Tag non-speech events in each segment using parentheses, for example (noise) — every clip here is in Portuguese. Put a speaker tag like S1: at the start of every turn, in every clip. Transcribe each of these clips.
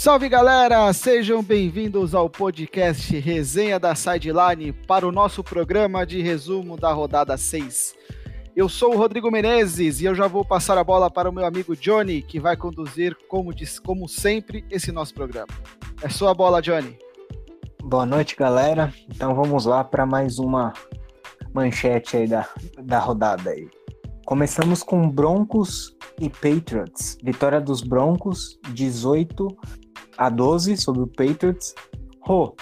S1: Salve galera, sejam bem-vindos ao podcast Resenha da Sideline para o nosso programa de resumo da rodada 6. Eu sou o Rodrigo Menezes e eu já vou passar a bola para o meu amigo Johnny, que vai conduzir, como, diz, como sempre, esse nosso programa. É sua bola, Johnny.
S2: Boa noite, galera. Então vamos lá para mais uma manchete aí da, da rodada aí. Começamos com Broncos e Patriots. Vitória dos Broncos, 18 a 12 sobre o Patriots. Rô,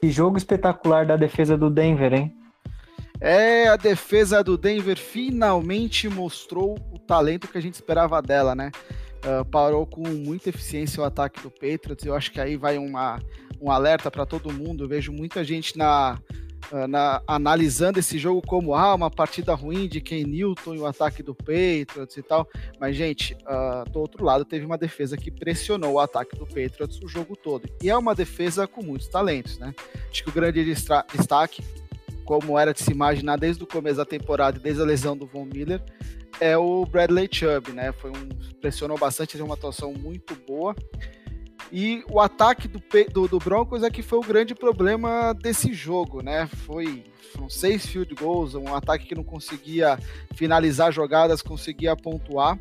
S2: que jogo espetacular da defesa do Denver, hein?
S1: É, a defesa do Denver finalmente mostrou o talento que a gente esperava dela, né? Uh, parou com muita eficiência o ataque do Patriots. Eu acho que aí vai uma, um alerta para todo mundo. Eu vejo muita gente na, na, analisando esse jogo como ah, uma partida ruim de Ken Newton e o ataque do Patriots e tal. Mas, gente, uh, do outro lado, teve uma defesa que pressionou o ataque do Patriots o jogo todo. E é uma defesa com muitos talentos, né? Acho que o grande destaque como era de se imaginar desde o começo da temporada, desde a lesão do Von Miller, é o Bradley Chubb, né? Foi um pressionou bastante, teve uma atuação muito boa. E o ataque do, do, do, Broncos é que foi o grande problema desse jogo, né? Foi foram seis field goals, um ataque que não conseguia finalizar jogadas, conseguia pontuar.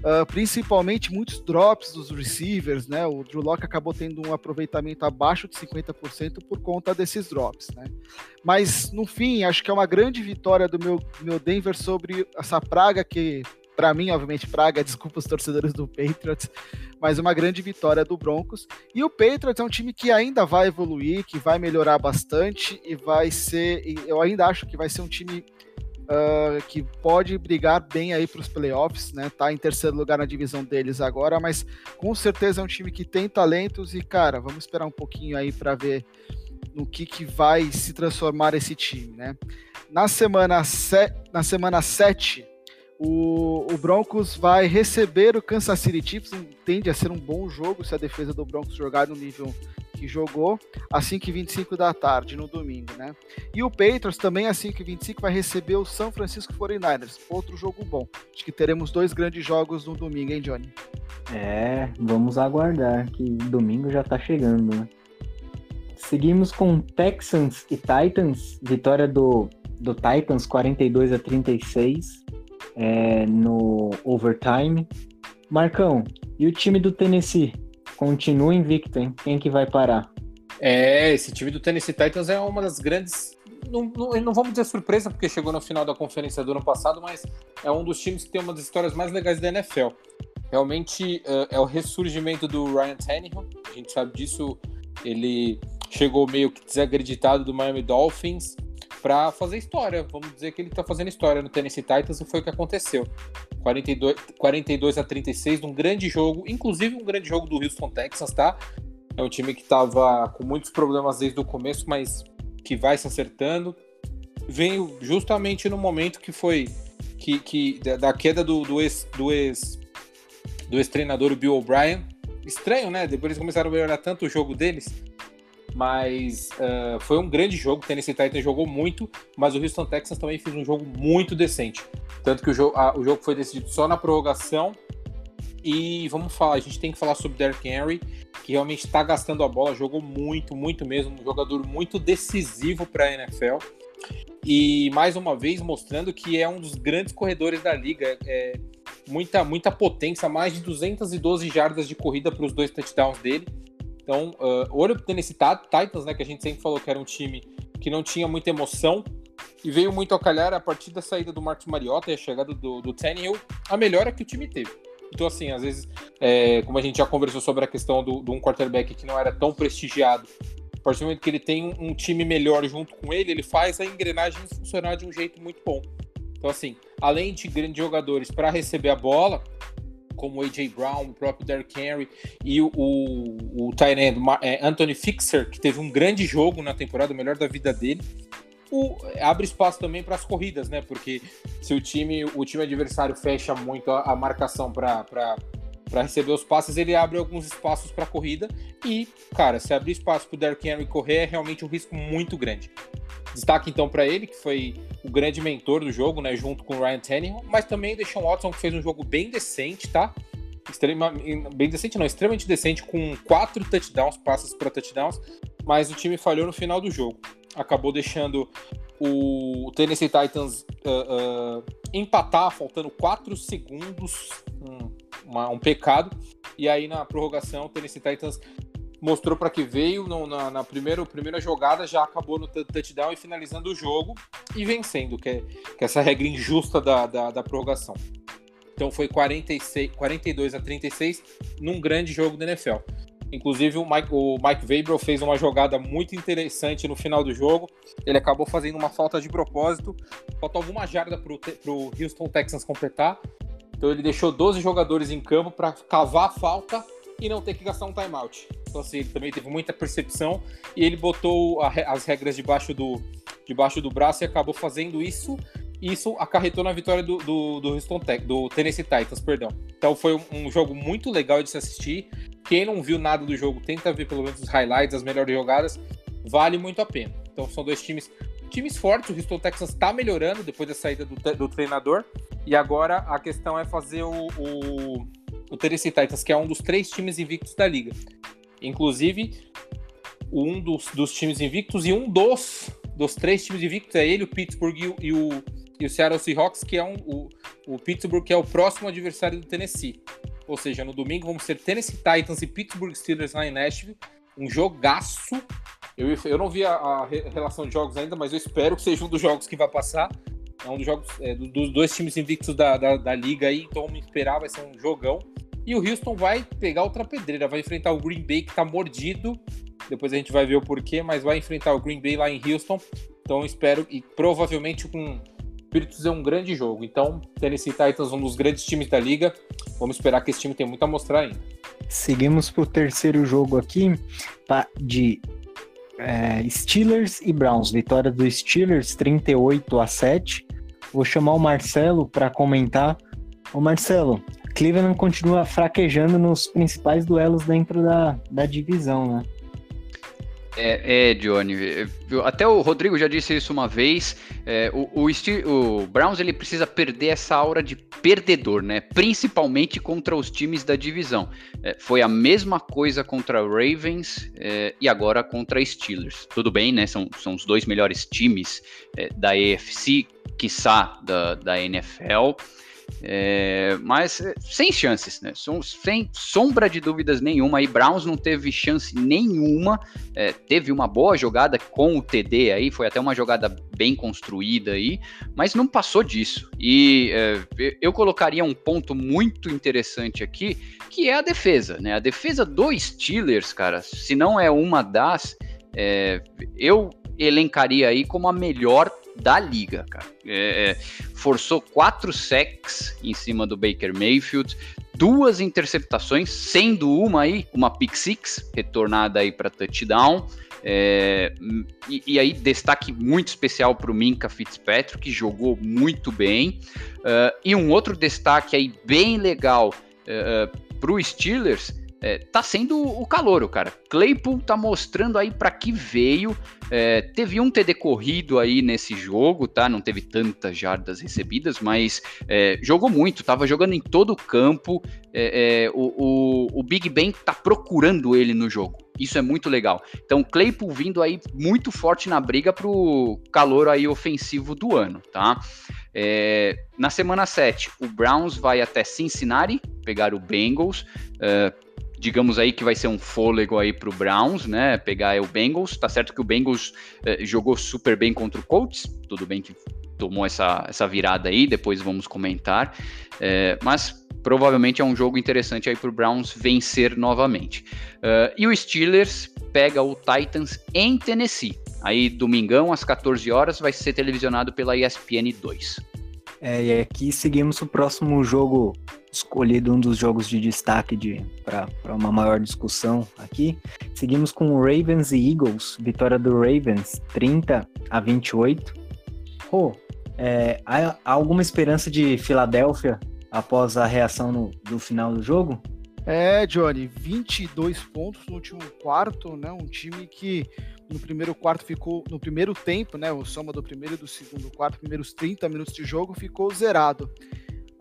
S1: Uh, principalmente muitos drops dos receivers, né? O Drew Locke acabou tendo um aproveitamento abaixo de 50% por conta desses drops, né? Mas no fim, acho que é uma grande vitória do meu, meu Denver sobre essa praga que, para mim, obviamente, praga, (laughs) desculpa os torcedores do Patriots, mas uma grande vitória do Broncos. E o Patriots é um time que ainda vai evoluir, que vai melhorar bastante e vai ser, eu ainda acho que vai ser um time uh, que pode brigar bem aí para os playoffs, né? Tá em terceiro lugar na divisão deles agora, mas com certeza é um time que tem talentos e, cara, vamos esperar um pouquinho aí para ver no que, que vai se transformar esse time, né? Na semana, se... na semana 7, o, o Broncos vai receber o Kansas City Chiefs, tende a ser um bom jogo se a defesa do Broncos jogar no nível que jogou às 5h25 da tarde no domingo, né? E o Patriots também às 5h25 vai receber o São Francisco 49ers, outro jogo bom. Acho que teremos dois grandes jogos no domingo, hein, Johnny?
S2: É, vamos aguardar que domingo já tá chegando, né? Seguimos com Texans e Titans, vitória do, do Titans 42 a 36 é, no overtime. Marcão, e o time do Tennessee? Continua invicto, hein? Quem que vai parar?
S3: É, esse time do Tennessee Titans é uma das grandes. Não, não, não, vamos dizer surpresa, porque chegou no final da conferência do ano passado, mas é um dos times que tem uma das histórias mais legais da NFL. Realmente uh, é o ressurgimento do Ryan Tannehill, a gente sabe disso. Ele chegou meio que desacreditado do Miami Dolphins para fazer história. Vamos dizer que ele está fazendo história no Tennessee Titans e foi o que aconteceu. 42, 42 a 36, um grande jogo, inclusive um grande jogo do Houston Texans, tá? É um time que estava com muitos problemas desde o começo, mas que vai se acertando. Veio justamente no momento que foi que, que da queda do, do ex do ex do ex-treinador Bill O'Brien. Estranho, né? Depois eles começaram a melhorar tanto o jogo deles. Mas uh, foi um grande jogo. O Tennessee Titans jogou muito, mas o Houston Texans também fez um jogo muito decente. Tanto que o jogo, a, o jogo foi decidido só na prorrogação. E vamos falar, a gente tem que falar sobre Derrick Henry, que realmente está gastando a bola, jogou muito, muito mesmo, um jogador muito decisivo para a NFL. E mais uma vez mostrando que é um dos grandes corredores da liga. É, muita, muita potência, mais de 212 jardas de corrida para os dois touchdowns dele. Então, uh, olho pro Tennessee Titans, né, que a gente sempre falou que era um time que não tinha muita emoção, e veio muito a calhar a partir da saída do Marcos Mariota e a chegada do, do Tannehill, a melhora que o time teve. Então, assim, às vezes, é, como a gente já conversou sobre a questão do, um quarterback que não era tão prestigiado, a partir do momento que ele tem um, um, time melhor junto com ele, ele faz a engrenagem funcionar de um jeito muito bom. Então, assim, além de grandes jogadores para receber a bola, como o A.J. Brown, o próprio Derrick Henry e o, o, o Tyrant é, Anthony Fixer, que teve um grande jogo na temporada, o melhor da vida dele, o, abre espaço também para as corridas, né? Porque se o time, o time adversário fecha muito a, a marcação para para receber os passes, ele abre alguns espaços para corrida e, cara, se abrir espaço para o Derrick Henry correr é realmente um risco muito grande. Destaque então para ele, que foi o grande mentor do jogo, né, junto com o Ryan Tannehill, mas também o Deshaun Watson, que fez um jogo bem decente, tá? extrema, bem decente, não, extremamente decente, com quatro touchdowns, passes para touchdowns, mas o time falhou no final do jogo. Acabou deixando o Tennessee Titans uh, uh, empatar, faltando quatro segundos, um, uma, um pecado. E aí na prorrogação, o Tennessee Titans mostrou para que veio no, na, na primeira, primeira jogada, já acabou no touchdown e finalizando o jogo e vencendo, que é, que é essa regra injusta da, da, da prorrogação. Então foi 46, 42 a 36 num grande jogo da NFL. Inclusive o Mike, o Mike Weber fez uma jogada muito interessante no final do jogo. Ele acabou fazendo uma falta de propósito. Faltou alguma jarda para o Houston Texans completar. Então ele deixou 12 jogadores em campo para cavar a falta e não ter que gastar um timeout. Então, assim, ele também teve muita percepção e ele botou a, as regras debaixo do, debaixo do braço e acabou fazendo isso. Isso acarretou na vitória do, do, do Houston Tech, do Tennessee Titans, perdão. Então foi um, um, jogo muito legal de se assistir. Quem não viu nada do jogo, tenta ver pelo menos os highlights, as melhores jogadas. Vale muito a pena. Então são dois times times fortes. O Houston Texans está melhorando depois da saída do, do, treinador. E agora a questão é fazer o, o o Tennessee Titans, que é um dos três times invictos da liga. Inclusive, um dos, dos times invictos e um dos, dos três times invictos é ele, o Pittsburgh e o, e o Seattle Seahawks, que é um, o, o Pittsburgh, que é o próximo adversário do Tennessee. Ou seja, no domingo vamos ser Tennessee Titans e Pittsburgh Steelers lá em Nashville. Um jogaço. Eu, eu não vi a, a relação de jogos ainda, mas eu espero que seja um dos jogos que vai passar. É um dos jogos é, dos dois times invictos da, da, da, liga aí, então vamos esperar, vai ser um jogão. E o Houston vai pegar outra pedreira, vai enfrentar o Green Bay que tá mordido. Depois a gente vai ver o porquê, mas vai enfrentar o Green Bay lá em Houston. Então espero e provavelmente com Espíritos é um grande jogo. Então, Tennessee Titans, um dos grandes times da liga. Vamos esperar que esse time tenha muito a mostrar ainda.
S2: Seguimos para o terceiro jogo aqui de é, Steelers e Browns. Vitória do Steelers 38 a 7. Vou chamar o Marcelo para comentar. O Marcelo, Cleveland continua fraquejando nos principais duelos dentro da, da divisão, né?
S4: É, é, Johnny. Até o Rodrigo já disse isso uma vez. É, o, o, Steve, o, Browns ele precisa perder essa aura de perdedor, né? Principalmente contra os times da divisão. É, foi a mesma coisa contra Ravens é, e agora contra Steelers. Tudo bem, né? São, são os dois melhores times é, da AFC, quiçá da, da NFL. É, mas é, sem chances, né? Sem sombra de dúvidas nenhuma. E Browns não teve chance nenhuma. É, teve uma boa jogada com o TD aí, foi até uma jogada bem construída aí, mas não passou disso. E é, eu colocaria um ponto muito interessante aqui, que é a defesa, né? A defesa do Steelers, cara, se não é uma das, é, eu elencaria aí como a melhor da liga, cara. É, é, forçou quatro sacks em cima do Baker Mayfield, duas interceptações, sendo uma aí, uma pick six, retornada aí para touchdown. É, e, e, aí, destaque muito especial para o Minka Fitzpatrick, que jogou muito bem. Uh, e um outro destaque aí bem legal uh, para o Steelers é, tá sendo o calor, cara. Claypool tá mostrando aí para que veio. É, teve um TD corrido aí nesse jogo, tá? Não teve tantas jardas recebidas, mas é, jogou muito, tava jogando em todo o campo. É, é, o, o, o, Big Ben tá procurando ele no jogo. Isso é muito legal. Então, Claypool vindo aí muito forte na briga pro calor aí ofensivo do ano, tá? É, na semana 7, o Browns vai até Cincinnati pegar o Bengals digamos aí que vai ser um fôlego aí pro Browns, né? Pegar o Bengals. Tá certo que o Bengals eh, jogou super bem contra o Colts, tudo bem que tomou essa, essa virada aí, depois vamos comentar. Eh, mas provavelmente é um jogo interessante aí pro Browns vencer novamente. Uh, e o Steelers pega o Titans em Tennessee. Aí, domingão, às 14 horas, vai ser televisionado pela ESPN 2.
S2: É, e aqui seguimos o próximo jogo escolhido, um dos jogos de destaque de, para uma maior discussão aqui. Seguimos com Ravens e Eagles, vitória do Ravens 30 a 28. Oh, é, há, há alguma esperança de Filadélfia após a reação no, do final do jogo?
S1: É, Johnny, 22 pontos no último quarto, né? Um time que no primeiro quarto ficou, no primeiro tempo, né? O soma do primeiro e do segundo quarto, primeiros 30 minutos de jogo, ficou zerado.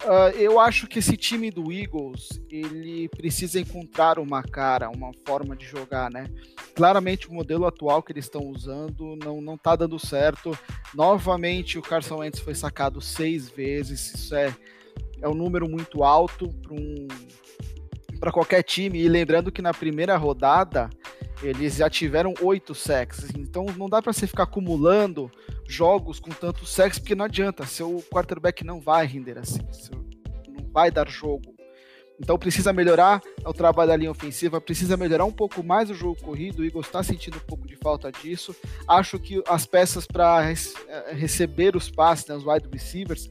S1: Uh, eu acho que esse time do Eagles ele precisa encontrar uma cara, uma forma de jogar, né? Claramente o modelo atual que eles estão usando não não está dando certo. Novamente o Carson Wentz foi sacado seis vezes. Isso é é um número muito alto para um qualquer time. E lembrando que na primeira rodada eles já tiveram oito sacks. Então não dá para você ficar acumulando jogos com tantos sacks, porque não adianta. Seu quarterback não vai render assim. Não vai dar jogo. Então precisa melhorar o trabalho da linha ofensiva, precisa melhorar um pouco mais o jogo corrido. O Eagles está sentindo um pouco de falta disso. Acho que as peças para eh, receber os passes, né, os wide receivers,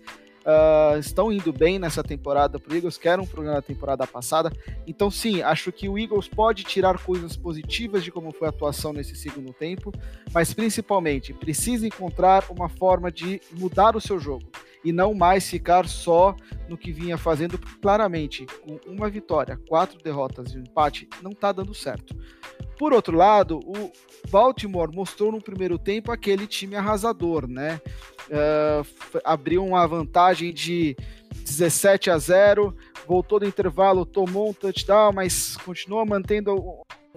S1: uh, estão indo bem nessa temporada para o Eagles, que era um problema da temporada passada. Então, sim, acho que o Eagles pode tirar coisas positivas de como foi a atuação nesse segundo tempo, mas principalmente precisa encontrar uma forma de mudar o seu jogo e não mais ficar só no que vinha fazendo, claramente, com uma vitória, quatro derrotas e um empate, não está dando certo. Por outro lado, o Baltimore mostrou no primeiro tempo aquele time arrasador, né? Uh, abriu uma vantagem de 17 a 0, voltou do intervalo, tomou um touchdown, mas continuou mantendo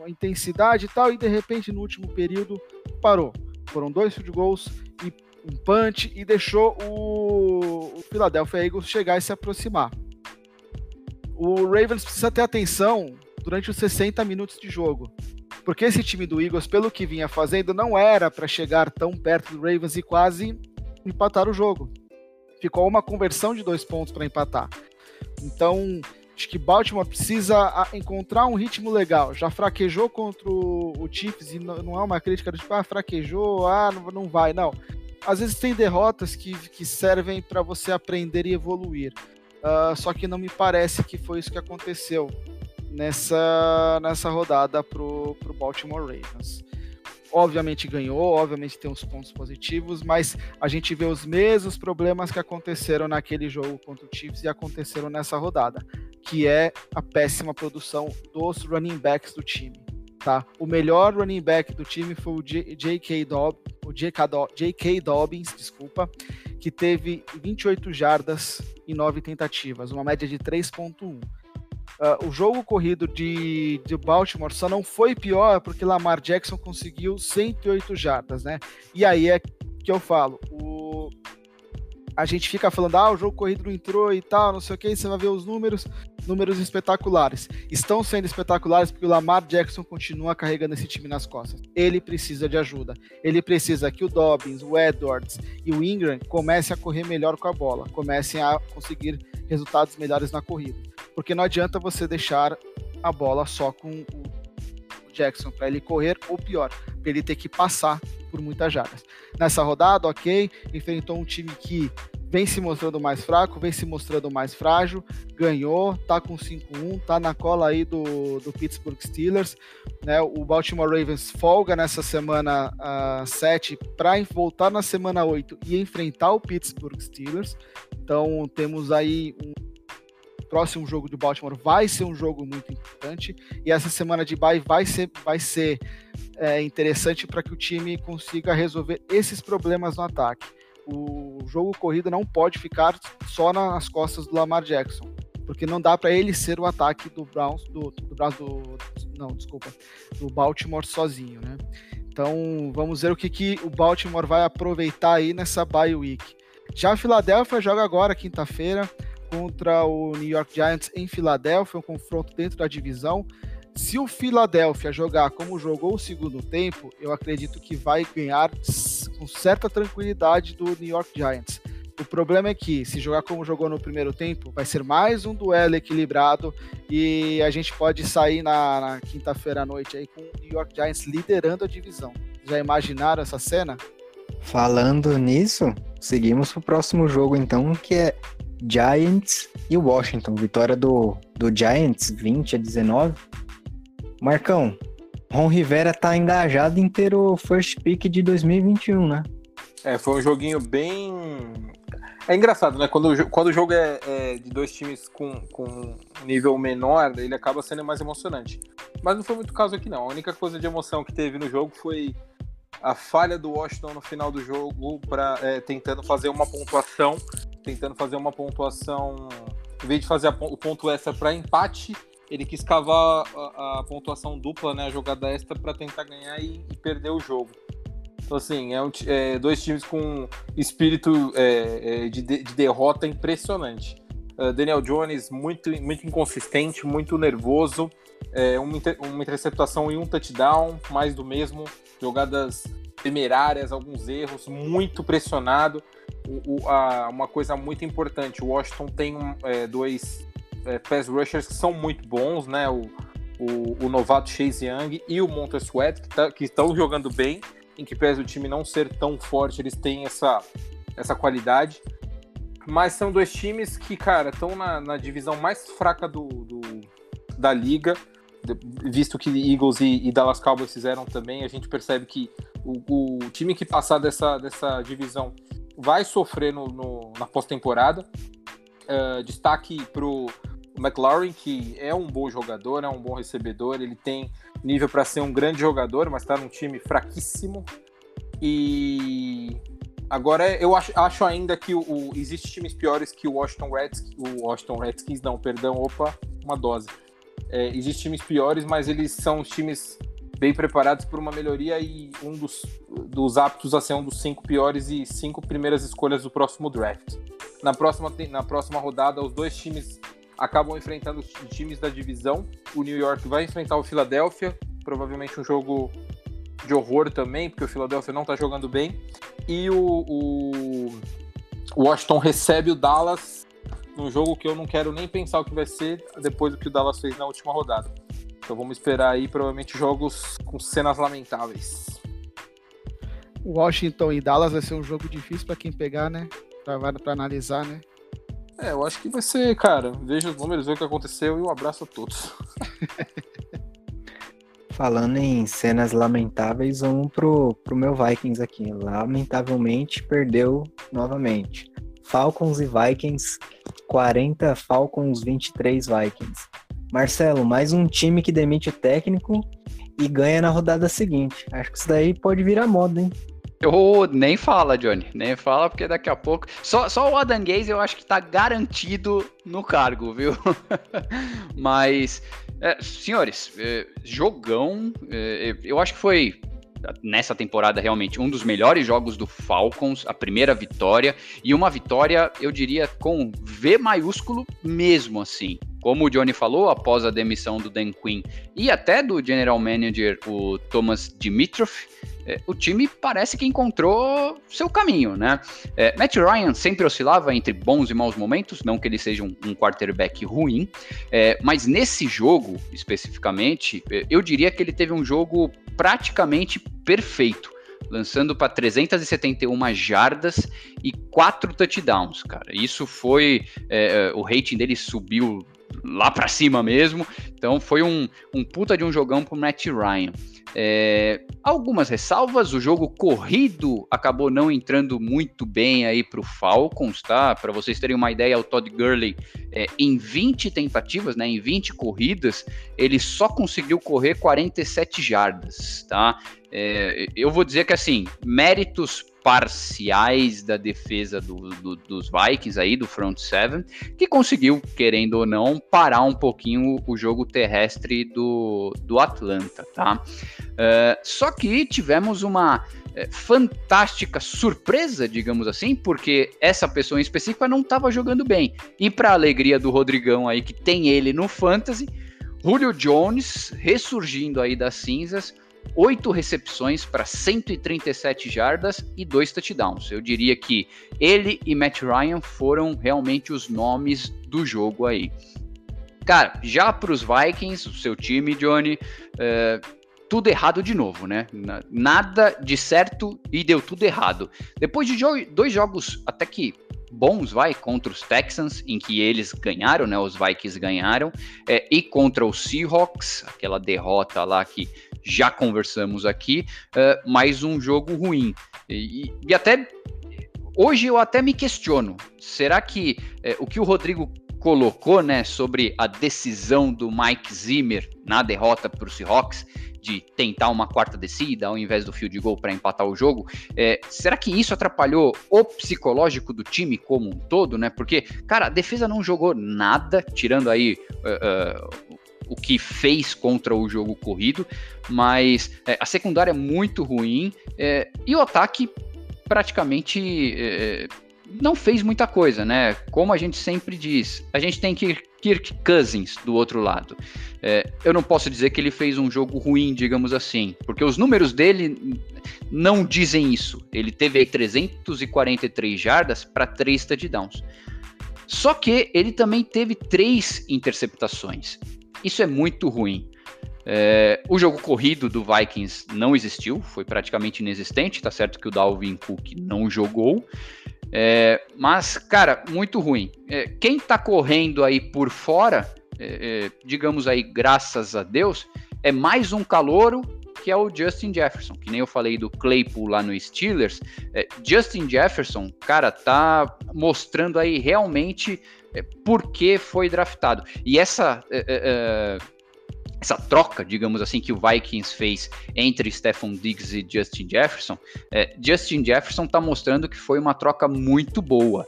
S1: a intensidade e tal, e de repente no último período parou. Foram dois field goals e um punch e deixou o, o Philadelphia Eagles chegar e se aproximar. O Ravens precisa ter atenção durante os 60 minutos de jogo. Porque esse time do Eagles, pelo que vinha fazendo, não era para chegar tão perto do Ravens e quase empatar o jogo. Ficou uma conversão de dois pontos para empatar. Então, acho que Baltimore precisa ah, encontrar um ritmo legal. Já fraquejou contra o Chiefs e não é uma crítica do tipo, ah, fraquejou, ah, não, não vai, não. Às vezes tem derrotas que, que servem para você aprender e evoluir. Uh, só que não me parece que foi isso que aconteceu nessa, nessa rodada pro, pro Baltimore Ravens. Obviamente ganhou, obviamente tem uns pontos positivos, mas a gente vê os mesmos problemas que aconteceram naquele jogo contra o Chiefs e aconteceram nessa rodada, que é a péssima produção dos running backs do time. Tá? O melhor running back do time foi o J.K. Dob o J.K. Dobbins, desculpa, que teve 28 jardas em 9 tentativas, uma média de 3.1. Uh, o jogo corrido de, de Baltimore só não foi pior porque Lamar Jackson conseguiu 108 jardas, né? E aí é que eu falo, o, a gente fica falando, ah, o jogo corrido não entrou e tal, não sei o que, você vai ver os números, números espetaculares. Estão sendo espetaculares porque o Lamar Jackson continua carregando esse time nas costas. Ele precisa de ajuda. Ele precisa que o Dobbins, o Edwards e o Ingram comecem a correr melhor com a bola, comecem a conseguir resultados melhores na corrida porque não adianta você deixar a bola só com o Jackson para ele correr, ou pior, para ele ter que passar por muitas jardas. Nessa rodada, ok, enfrentou um time que vem se mostrando mais fraco, vem se mostrando mais frágil, ganhou, tá com 5-1, tá na cola aí do, do Pittsburgh Steelers, né? O Baltimore Ravens folga nessa semana uh, ah, 7 para voltar na semana 8 e enfrentar o Pittsburgh Steelers. Então temos aí um próximo jogo do Baltimore vai ser um jogo muito importante e essa semana de bye vai ser, vai ser é, interessante para que o time consiga resolver esses problemas no ataque. O jogo corrido não pode ficar só nas costas do Lamar Jackson, porque não dá para ele ser o ataque do Browns, do, do Browns do, não, desculpa, do Baltimore sozinho, né? Então vamos ver o que, que o Baltimore vai aproveitar aí nessa bye week. Já a Filadélfia joga agora quinta-feira contra o New York Giants em Filadélfia, um confronto dentro da divisão. Se o Philadelphia jogar como jogou o segundo tempo, eu acredito que vai ganhar com certa tranquilidade do New York Giants. O problema é que, se jogar como jogou no primeiro tempo, vai ser mais um duelo equilibrado e a gente pode sair na, na quinta-feira à noite aí com o New York Giants liderando a divisão. Já imaginaram essa cena?
S2: Falando nisso, seguimos para o próximo jogo então, que é Giants e Washington. Vitória do, do Giants, 20 a 19. Marcão, Ron Rivera tá engajado em ter o first pick de 2021, né?
S3: É, foi um joguinho bem. É engraçado, né? Quando, quando o jogo é, é de dois times com, com nível menor, ele acaba sendo mais emocionante. Mas não foi muito caso aqui, não. A única coisa de emoção que teve no jogo foi a falha do Washington no final do jogo, pra, é, tentando fazer uma pontuação tentando fazer uma pontuação. Em vez de fazer a, o ponto extra para empate, ele quis cavar a, a, pontuação dupla, né, a jogada extra, para tentar ganhar e, e, perder o jogo. Então, assim, é, um, é dois times com espírito é, é de, de, derrota impressionante. Uh, Daniel Jones, muito, muito inconsistente, muito nervoso. É, uma, inter, uma interceptação e um touchdown, mais do mesmo. Jogadas temerárias, alguns erros, muito pressionado. O, a, uma coisa muito importante, o Washington tem é, dois é, pass rushers que são muito bons, né? O, o, o novato Chase Young e o Montez Sweat, que tá, estão jogando bem, em que pese o time não ser tão forte, eles têm essa, essa qualidade. Mas são dois times que, cara, estão na, na divisão mais fraca do, do da liga visto que Eagles e, e, Dallas Cowboys fizeram também, a gente percebe que o, o time que passar dessa, dessa divisão vai sofrer no, no na pós-temporada. Uh, destaque para o McLaurin, que é um bom jogador, é um bom recebedor, ele tem nível para ser um grande jogador, mas está num time fraquíssimo. E agora eu acho, acho ainda que o, o existe times piores que o Washington Redskins, o Washington Redskins não, perdão, opa, uma dose. É, Existem times piores, mas eles são times bem preparados por uma melhoria e um dos, dos aptos a ser um dos cinco piores e cinco primeiras escolhas do próximo draft. Na próxima, na próxima rodada, os dois times acabam enfrentando os times da divisão. O New York vai enfrentar o Philadelphia, provavelmente um jogo de horror também, porque o Philadelphia não está jogando bem. E o, o Washington recebe o Dallas num jogo que eu não quero nem pensar o que vai ser depois do que o Dallas fez na última rodada. Então vamos esperar aí provavelmente jogos com cenas lamentáveis.
S1: Washington e Dallas vai ser um jogo difícil para quem pegar, né? Para analisar, né?
S3: É, eu acho que vai ser, cara. Veja os números, veja o que aconteceu e um abraço a todos. (laughs)
S2: Falando em cenas lamentáveis, vamos pro, pro meu Vikings aqui. Lamentavelmente perdeu novamente. Falcons e Vikings 40 Falcons, 23 Vikings. Marcelo, mais um time que demite o técnico e ganha na rodada seguinte. Acho que isso daí pode virar moda, hein?
S4: Oh, nem fala, Johnny. Nem fala, porque daqui a pouco. Só, só o Adam Gaze eu acho que tá garantido no cargo, viu? (laughs) Mas, é, senhores, é, jogão. É, eu acho que foi nessa temporada realmente um dos melhores jogos do Falcons, a primeira vitória e uma vitória, eu diria, com V maiúsculo mesmo assim. Como o Johnny falou, após a demissão do Dan Quinn e até do general manager, o Thomas Dimitrov, é, o time parece que encontrou seu caminho, né? É, Matt Ryan sempre oscilava entre bons e maus momentos, não que ele seja um, um quarterback ruim, é, mas nesse jogo especificamente, é, eu diria que ele teve um jogo praticamente perfeito lançando para 371 jardas e quatro touchdowns, cara. Isso foi. É, é o rating dele subiu lá para cima mesmo. Então foi um, um puta de um jogão pro Matt Ryan. É, algumas ressalvas, o jogo corrido acabou não entrando muito bem aí para o Falcons, tá? Para vocês terem uma ideia, o Todd Gurley, é, em 20 tentativas, né, em 20 corridas, ele só conseguiu correr 47 jardas, tá? É, eu vou dizer que assim, méritos parciais da defesa do, do, dos Vikings aí, do front seven, que conseguiu, querendo ou não, parar um pouquinho o jogo terrestre do, do Atlanta, tá? Uh, só que tivemos uma é, fantástica surpresa, digamos assim, porque essa pessoa em específico não estava jogando bem. E para alegria do Rodrigão aí, que tem ele no Fantasy, Julio Jones ressurgindo aí das cinzas, oito recepções para 137 jardas e dois touchdowns. Eu diria que ele e Matt Ryan foram realmente os nomes do jogo aí. Cara, já para os Vikings, o seu time, Johnny, é, tudo errado de novo, né? Nada de certo e deu tudo errado. Depois de dois jogos até que bons, vai, contra os Texans, em que eles ganharam, né? Os Vikings ganharam, é, e contra os Seahawks, aquela derrota lá que já conversamos aqui, uh, mais um jogo ruim. E, e, até hoje eu até me questiono: será que uh, o que o Rodrigo colocou, né, sobre a decisão do Mike Zimmer na derrota para os Seahawks, de tentar uma quarta descida ao invés do field goal para empatar o jogo. É, será que isso atrapalhou o psicológico do time como um todo, né? Porque, cara, a defesa não jogou nada, tirando aí uh, o que fez contra o jogo corrido, mas é, a secundária é muito ruim é, e o ataque praticamente é, não fez muita coisa, né? Como a gente sempre diz, a gente tem que Kirk Cousins do outro lado. É, eu não posso dizer que ele fez um jogo ruim, digamos assim, porque os números dele não dizem isso. Ele teve 343 jardas para 3 touchdowns. Só que ele também teve três interceptações. Isso é muito ruim. É, o jogo corrido do Vikings não existiu, foi praticamente inexistente. Tá certo que o Dalvin Cook não jogou. É, mas, cara, muito ruim. É, quem tá correndo aí por fora, é, é, digamos aí, graças a Deus, é mais um calouro que é o Justin Jefferson, que nem eu falei do Claypool lá no Steelers. É, Justin Jefferson, cara, tá mostrando aí realmente por que foi draftado. E essa essa troca, digamos assim, que o Vikings fez entre Stephon Diggs e Justin Jefferson, é, Justin Jefferson está mostrando que foi uma troca muito boa.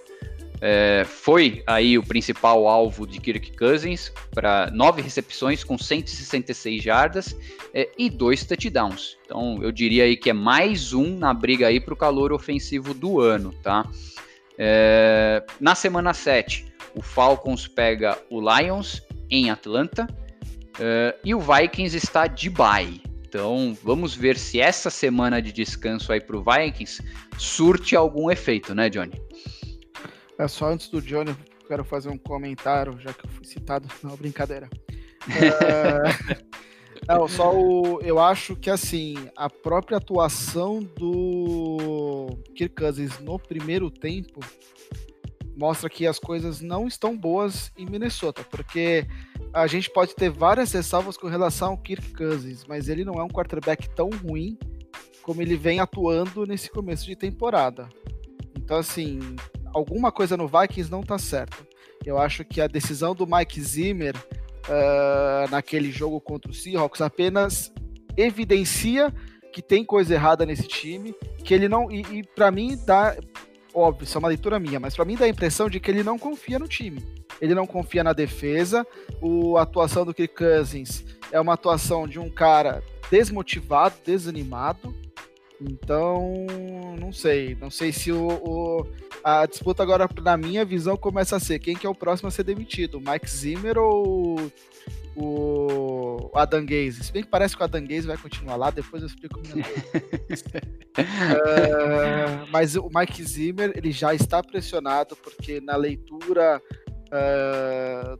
S4: É, foi aí o principal alvo de Kirk Cousins para nove recepções com 166 jardas é, e dois touchdowns. Então eu diria aí que é mais um na briga aí para o calor ofensivo do ano, tá? É, na semana 7, o Falcons pega o Lions em Atlanta Uh, e o Vikings está de bye. Então vamos ver se essa semana de descanso aí para o Vikings surte algum efeito, né, Johnny?
S1: É só antes do Johnny, quero fazer um comentário, já que eu fui citado. (laughs) Não, brincadeira. uh, (laughs) não, só o, eu acho que assim, a própria atuação do Kirk Cousins no primeiro tempo mostra que as coisas não estão boas em Minnesota, porque a gente pode ter várias ressalvas com relação ao Kirk Cousins, mas ele não é um quarterback tão ruim como ele vem atuando nesse começo de temporada. Então, assim, alguma coisa no Vikings não tá certo. Eu acho que a decisão do Mike Zimmer uh, naquele jogo contra o Seahawks apenas evidencia que tem coisa errada nesse time, que ele não. E, e para mim dá. Óbvio, isso é uma leitura minha, mas para mim dá a impressão de que ele não confia no time ele não confia na defesa. O, a atuação do Kirk Cousins é uma atuação de um cara desmotivado, desanimado. Então, não sei. Não sei se o, o, a disputa agora, na minha visão, começa a ser quem que é o próximo a ser demitido, Mike Zimmer ou o Adam Gaze. Se bem que parece que o Adam Gaze vai continuar lá, depois eu explico uh, (laughs) Mas o Mike Zimmer, ele já está pressionado, porque na leitura uh,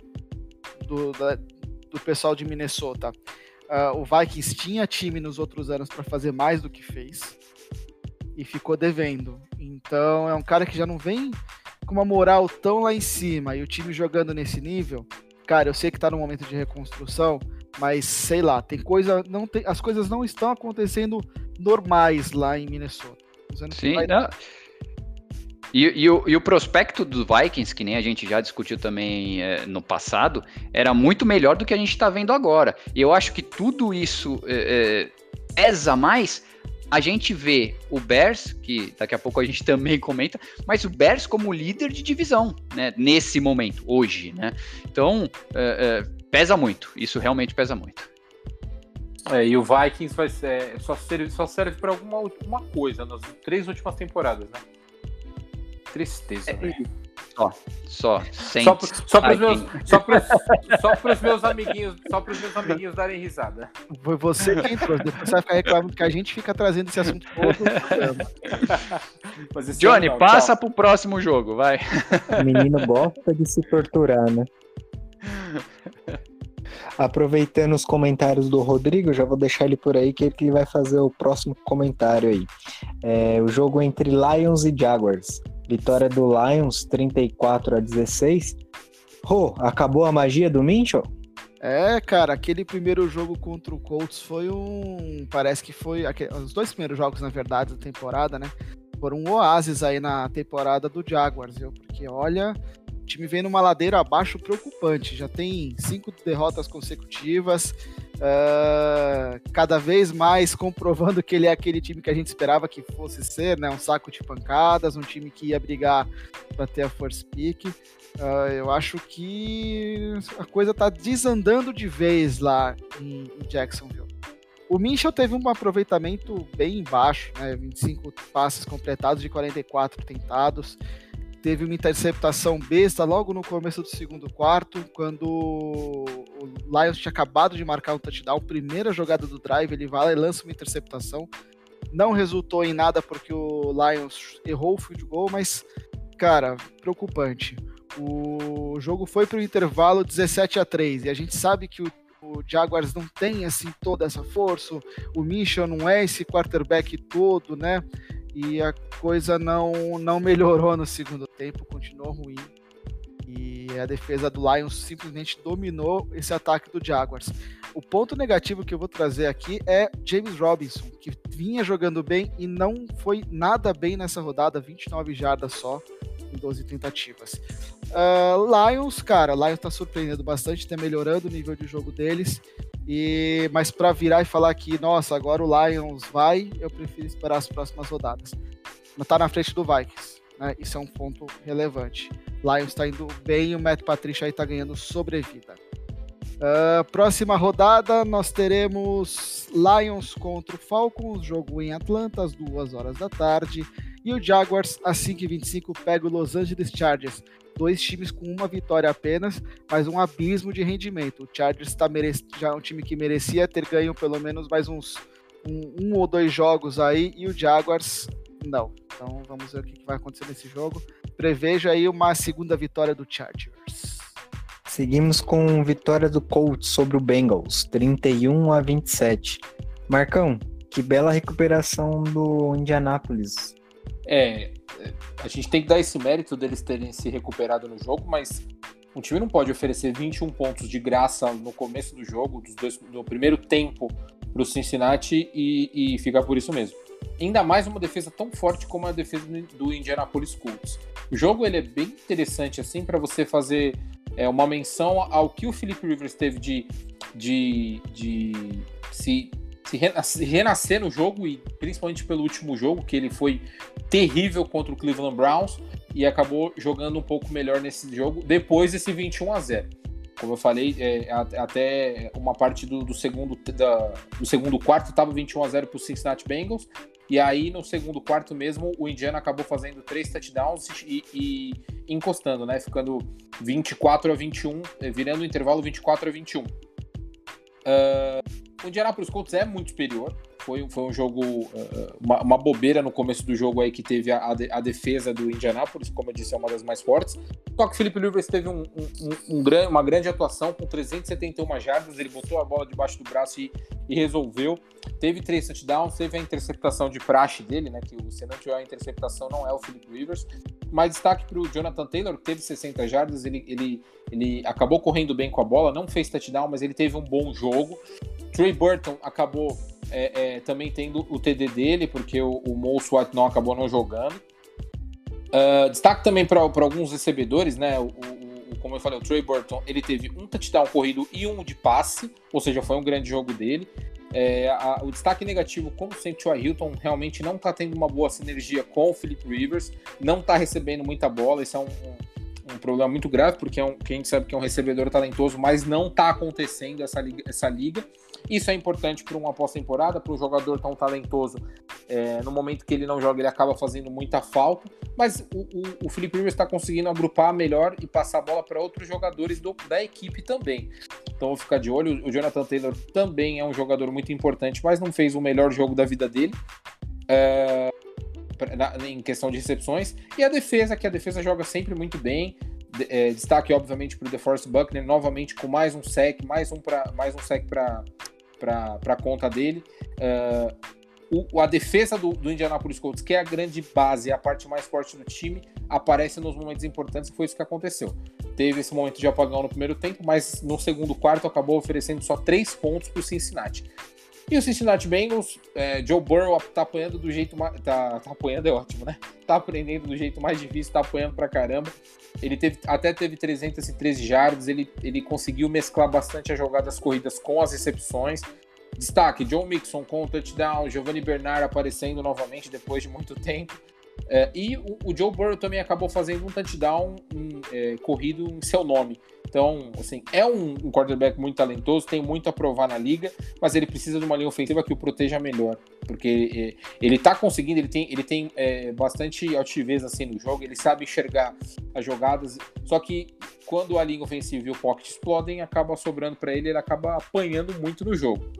S1: do, da, do pessoal de Minnesota. Uh, o Vikings tinha time nos outros anos para fazer mais do que fez e ficou devendo. Então é um cara que já não vem com uma moral tão lá em cima e o time jogando nesse nível. Cara, eu sei que tá no momento de reconstrução, mas sei lá, tem coisa, não tem, as coisas não estão acontecendo normais lá em Minnesota.
S4: Sim, vai... e, e, o, e, o, prospecto dos Vikings, que nem a gente já discutiu também é, no passado, era muito melhor do que a gente está vendo agora. E eu acho que tudo isso é, é, pesa mais. A gente vê o Bears, que daqui a pouco a gente (laughs) também comenta, mas o Bears como líder de divisão, né? Nesse momento, hoje, né? Então, é, é, pesa muito. Isso realmente pesa muito.
S3: É, e o Vikings vai ser, só serve, só serve para alguma uma coisa nas três últimas temporadas, né? Tristeza, é, velho.
S4: Só, só, sem.
S3: Só, só para os meus, só pros, só pros meus amiguinhos, só para os meus amiguinhos darem risada.
S1: Foi você que entrou. Depois você vai ficar reclamando que a gente fica trazendo esse assunto todo.
S4: Johnny, é passa para o próximo jogo, vai.
S2: O menino gosta de se torturar, né? (laughs) Aproveitando os comentários do Rodrigo, já vou deixar ele por aí que ele vai fazer o próximo comentário aí. É, o jogo entre Lions e Jaguars. Vitória do Lions, 34 a 16. Rô, acabou a magia do Minchel?
S1: É, cara, aquele primeiro jogo contra o Colts foi um. Parece que foi. Os dois primeiros jogos, na verdade, da temporada, né? Foram um oásis aí na temporada do Jaguars, viu? Porque olha, o time vem numa ladeira abaixo preocupante. Já tem cinco derrotas consecutivas, uh, cada vez mais comprovando que ele é aquele time que a gente esperava que fosse ser, né? Um saco de pancadas, um time que ia brigar para ter a first pick. Uh, eu acho que a coisa está desandando de vez lá em, em Jacksonville. O Minchel teve um aproveitamento bem baixo, né? 25 passes completados de 44 tentados teve uma interceptação besta logo no começo do segundo quarto, quando o Lions tinha acabado de marcar um touchdown, primeira jogada do drive, ele vai e lança uma interceptação. Não resultou em nada porque o Lions errou o field goal, mas, cara, preocupante. O jogo foi para o intervalo 17 a 3 e a gente sabe que o, o Jaguars não tem assim toda essa força, o Mission não é esse quarterback todo, né? E a coisa não, não melhorou no segundo tempo, continuou ruim. E a defesa do Lions simplesmente dominou esse ataque do Jaguars. O ponto negativo que eu vou trazer aqui é James Robinson, que vinha jogando bem e não foi nada bem nessa rodada, 29 jardas só em 12 tentativas. Uh, Lions, cara, Lions tá surpreendendo bastante, tá melhorando o nível de jogo deles. E, mas para virar e falar que, nossa, agora o Lions vai, eu prefiro esperar as próximas rodadas. Mas tá na frente do Vikings, né? Isso é um ponto relevante. Lions está indo bem e o Matt Patricia aí tá ganhando sobrevida. Uh, próxima rodada nós teremos Lions contra o Falcons, jogo em Atlanta às duas horas da tarde. E o Jaguars às 5h25 pega o Los Angeles Chargers dois times com uma vitória apenas, mas um abismo de rendimento. O Chargers está merec... já é um time que merecia ter ganho pelo menos mais uns um, um, ou dois jogos aí, e o Jaguars não. Então vamos ver o que vai acontecer nesse jogo. Prevejo aí uma segunda vitória do Chargers.
S2: Seguimos com vitória do Colts sobre o Bengals, 31 a 27. Marcão, que bela recuperação do Indianapolis.
S3: É, a gente tem que dar esse mérito deles terem se recuperado no jogo, mas um time não pode oferecer 21 pontos de graça no começo do jogo, dos dois, no primeiro tempo para o Cincinnati e, e ficar por isso mesmo. Ainda mais uma defesa tão forte como a defesa do Indianapolis Colts. O jogo ele é bem interessante assim para você fazer é, uma menção ao que o Philip Rivers teve de, de, de se se renascer no jogo e principalmente pelo último jogo, que ele foi terrível contra o Cleveland Browns e acabou jogando um pouco melhor nesse jogo depois desse 21 a 0. Como eu falei, é, até uma parte do, do segundo, da, do segundo quarto estava 21 a 0 para o Cincinnati Bengals. E aí, no segundo quarto mesmo, o Indiana acabou fazendo três touchdowns e, e encostando, né? Ficando 24 a 21, virando o intervalo 24 a 21. Uh, o Indianapolis Colts é muito superior. Foi, foi um jogo, uh, uma, uma, bobeira no começo do jogo aí que teve a, a, defesa do Indianapolis, como eu disse, é uma das mais fortes. Só que o Felipe Rivers teve um, um, um, um, uma grande atuação com 371 jardas, ele botou a bola debaixo do braço e, e resolveu. Teve três touchdowns, teve a interceptação de praxe dele, né? Que o, se não tiver a interceptação, não é o Felipe Rivers. Mais destaque para o Jonathan Taylor, que teve 60 jardas, ele, ele, ele acabou correndo bem com a bola, não fez touchdown, mas ele teve um bom jogo. Trey Burton acabou é, é, também tendo o TD dele, porque o, o Mo não acabou não jogando. Uh, destaque também para alguns recebedores, né? O, o, como eu falei, o Trey Burton ele teve um touchdown corrido e um de passe, ou seja, foi um grande jogo dele. É, a, o destaque negativo, como sempre, o Hilton realmente não está tendo uma boa sinergia com o Philip Rivers, não está recebendo muita bola, isso é um, um, um, problema muito grave, porque é um, quem sabe que é um recebedor talentoso, mas não está acontecendo essa essa liga. Isso é importante para uma pós-temporada, para um jogador tão talentoso. É, no momento que ele não joga, ele acaba fazendo muita falta. Mas o, o, o Felipe Rivers está conseguindo agrupar melhor e passar a bola para outros jogadores do, da equipe também. Então vou ficar de olho. O Jonathan Taylor também é um jogador muito importante, mas não fez o melhor jogo da vida dele. É, em questão de recepções. E a defesa, que a defesa joga sempre muito bem. É, destaque, obviamente, para o DeForest Buckner, novamente com mais um sec, mais um, pra, mais um sec para para conta dele. Uh, o, a defesa do, do Indianapolis Colts, que é a grande base, a parte mais forte do time, aparece nos momentos importantes e foi isso que aconteceu. Teve esse momento de apagão no primeiro tempo, mas no segundo quarto acabou oferecendo só três pontos para o Cincinnati. E o Cincinnati Bengals, é, Joe Burrow tá apanhando do jeito mais. Tá, tá apanhando é ótimo, né? Tá aprendendo do jeito mais difícil, tá apanhando pra caramba. Ele teve, até teve 313 jardas, ele, ele conseguiu mesclar bastante as jogadas corridas com as recepções. Destaque: John Mixon com o touchdown, Giovanni Bernard aparecendo novamente depois de muito tempo. É, e o, o, Joe Burrow também acabou fazendo um touchdown um, é, corrido em seu nome. Então, assim, é um, um, quarterback muito talentoso, tem muito a provar na liga, mas ele precisa de uma linha ofensiva que o proteja melhor. Porque é, ele tá conseguindo, ele tem, ele tem é, bastante altivez assim no jogo, ele sabe enxergar as jogadas. Só que quando a linha ofensiva e o pocket explodem, acaba sobrando para ele, ele acaba apanhando muito no jogo.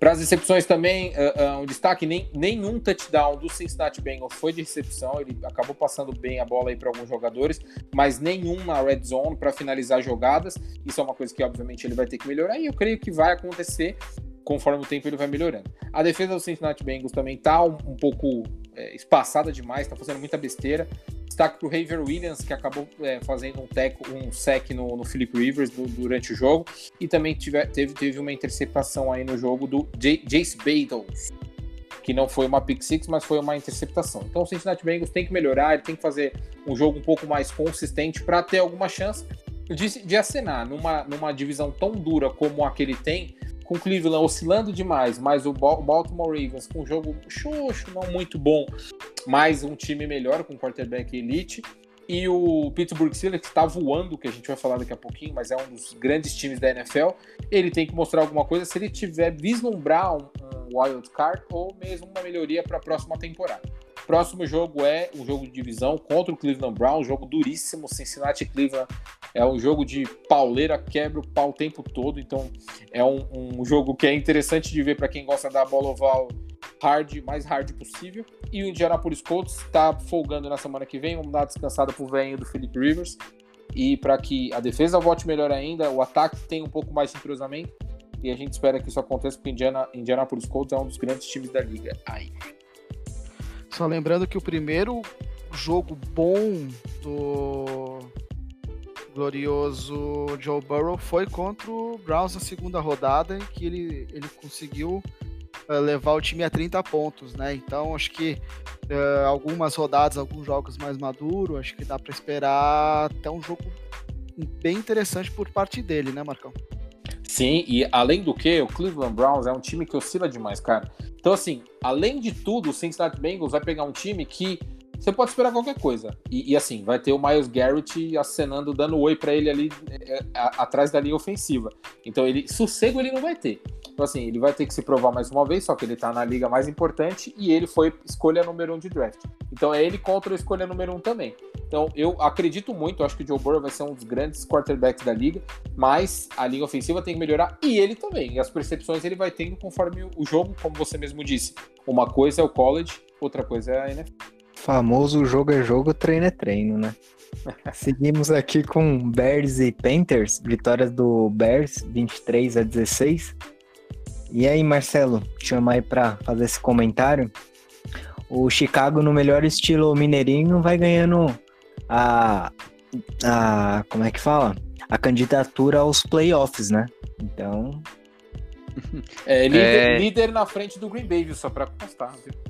S3: Para as recepções também, uh, uh, um destaque: nem, nenhum touchdown do Cincinnati Bengals foi de recepção. Ele acabou passando bem a bola aí para alguns jogadores, mas nenhum na red zone para finalizar jogadas. Isso é uma coisa que, obviamente, ele vai ter que melhorar e eu creio que vai acontecer conforme o tempo ele vai melhorando. A defesa do Cincinnati Bengals também tá um, um pouco é, espaçada demais, tá fazendo muita besteira. Destaque para o Haver Williams, que acabou é, fazendo um, teco, um sec no, no Philip Rivers do, durante o jogo. E também teve, teve uma interceptação aí no jogo do J, Jace Battles, que não foi uma pick six, mas foi uma interceptação. Então o Cincinnati Bengals tem que melhorar, ele tem que fazer um jogo um pouco mais consistente para ter alguma chance de, de acenar numa, numa divisão tão dura como a que ele tem, com Cleveland oscilando demais, mas o Baltimore Ravens com um jogo xoxo, não muito bom, mas um time melhor com quarterback elite. E o Pittsburgh Steelers, que está voando, que a gente vai falar daqui a pouquinho, mas é um dos grandes times da NFL, ele tem que mostrar alguma coisa se ele tiver vislumbrar um, um wild card ou mesmo uma melhoria para a próxima temporada. Próximo jogo é um jogo de divisão contra o Cleveland Browns, jogo duríssimo. Cincinnati Cleveland é um jogo de pauleira, quebra o pau o tempo todo. Então é um, um jogo que é interessante de ver para quem gosta da bola oval hard, mais hard possível. E o Indianapolis Colts está folgando na semana que vem. Vamos dar descansada pro venho do Philip Rivers. E para que a defesa volte melhor ainda, o ataque tenha um pouco mais de entrosamento. E a gente espera que isso aconteça, porque Indiana, Indianapolis Colts é um dos grandes times da liga aí.
S1: Só lembrando que o primeiro jogo bom do glorioso Joe Burrow foi contra o Browns na segunda rodada, em que ele, ele conseguiu uh, levar o time a 30 pontos, né? Então acho que uh, algumas rodadas, alguns jogos mais maduros, acho que dá para esperar até um jogo bem interessante por parte dele, né, Marcão?
S3: Sim, e além do que, o Cleveland Browns é um time que oscila demais, cara. Então, assim, além de tudo, o Cincinnati Bengals vai pegar um time que você pode esperar qualquer coisa. E, e assim, vai ter o Miles Garrett acenando, dando oi para ele ali é, é, atrás da linha ofensiva. Então, ele sossego ele não vai ter. Então, assim, ele vai ter que se provar mais uma vez, só que ele tá na liga mais importante e ele foi escolha número um de draft. Então, é ele contra a escolha número um também. Então, eu acredito muito, acho que o Joe Burrow vai ser um dos grandes quarterbacks da liga, mas a linha ofensiva tem que melhorar e ele também. E as percepções ele vai tendo conforme o jogo, como você mesmo disse. Uma coisa é o college, outra coisa é a NFL.
S2: Famoso jogo é jogo, treino é treino, né? (laughs) Seguimos aqui com Bears e Panthers, vitória do Bears 23 a 16. E aí, Marcelo, chama aí para fazer esse comentário. O Chicago, no melhor estilo mineirinho, vai ganhando a, a. Como é que fala? A candidatura aos playoffs, né? Então. (laughs)
S3: É, líder, é... líder na frente do Green Bay, viu? Só para constar, viu?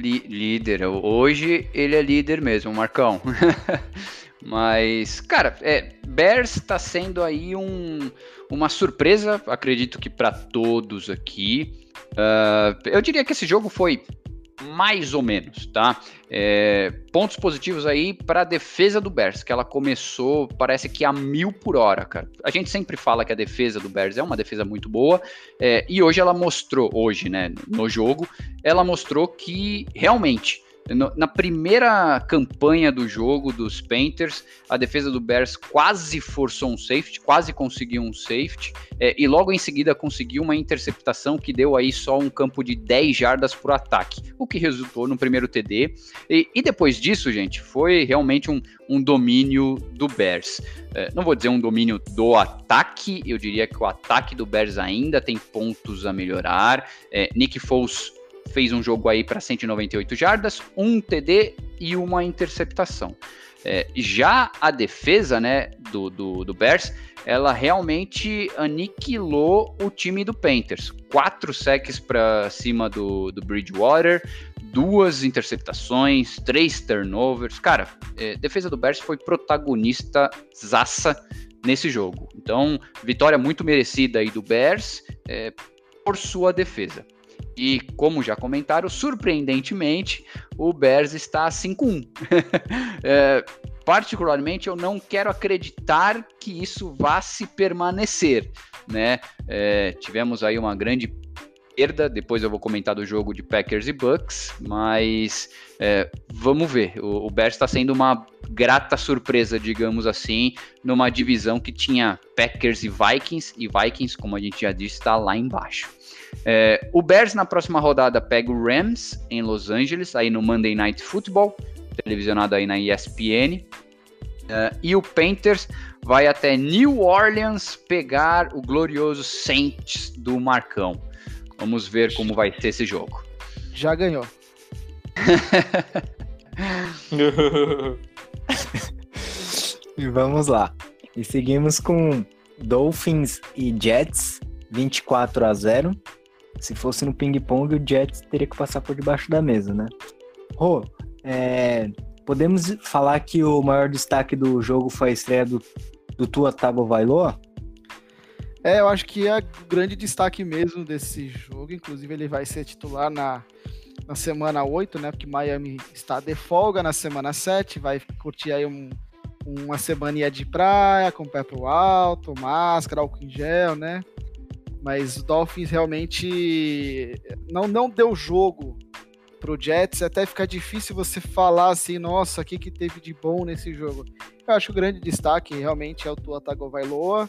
S4: Líder. Hoje ele é líder mesmo, Marcão. (laughs) Mas, cara, é, Bears está sendo aí um, uma surpresa, acredito que para todos aqui. Uh, eu diria que esse jogo foi mais ou menos, tá? É, pontos positivos aí para a defesa do Bears, que ela começou, parece que a mil por hora, cara. A gente sempre fala que a defesa do Bears é uma defesa muito boa, é, e hoje ela mostrou, hoje, né, no jogo, ela mostrou que realmente na primeira campanha do jogo dos Panthers, a defesa do Bears quase forçou um safety, quase conseguiu um safety, é, e logo em seguida conseguiu uma interceptação que deu aí só um campo de 10 jardas por ataque, o que resultou no primeiro TD. E, e depois disso, gente, foi realmente um, um domínio do Bears. É, não vou dizer um domínio do ataque, eu diria que o ataque do Bears ainda tem pontos a melhorar. É, Nick Foles fez um jogo aí para 198 jardas, um TD e uma interceptação. É, já a defesa né, do, do, do Bears, ela realmente aniquilou o time do Panthers. Quatro sacks para cima do, do Bridgewater, duas interceptações, três turnovers. Cara, é, defesa do Bears foi protagonista zaça nesse jogo. Então, vitória muito merecida aí do Bears é, por sua defesa. E como já comentaram, surpreendentemente, o Bears está 5-1. (laughs) é, particularmente, eu não quero acreditar que isso vá se permanecer. Né? É, tivemos aí uma grande perda, depois eu vou comentar do jogo de Packers e Bucks, mas é, vamos ver. O, o Bears está sendo uma grata surpresa, digamos assim, numa divisão que tinha Packers e Vikings, e Vikings, como a gente já disse, está lá embaixo. É, o Bears na próxima rodada pega o Rams em Los Angeles, aí no Monday Night Football, televisionado aí na ESPN. É, e o Panthers vai até New Orleans pegar o glorioso Saints do Marcão. Vamos ver como vai ser esse jogo.
S1: Já ganhou.
S2: e (laughs) vamos lá. E seguimos com Dolphins e Jets, 24 a 0. Se fosse no ping-pong, o Jets teria que passar por debaixo da mesa, né? Rô, é, podemos falar que o maior destaque do jogo foi a estreia do, do Tua Tagovailoa?
S1: É, eu acho que é grande destaque mesmo desse jogo. Inclusive, ele vai ser titular na, na semana 8, né? Porque Miami está de folga na semana 7, vai curtir aí um, uma semaninha de praia, com o pé pro alto, máscara, álcool em gel, né? Mas o Dolphins realmente não, não deu jogo pro Jets, até fica difícil você falar assim, nossa, o que, que teve de bom nesse jogo. Eu acho que o grande destaque realmente é o Tua Tagovailoa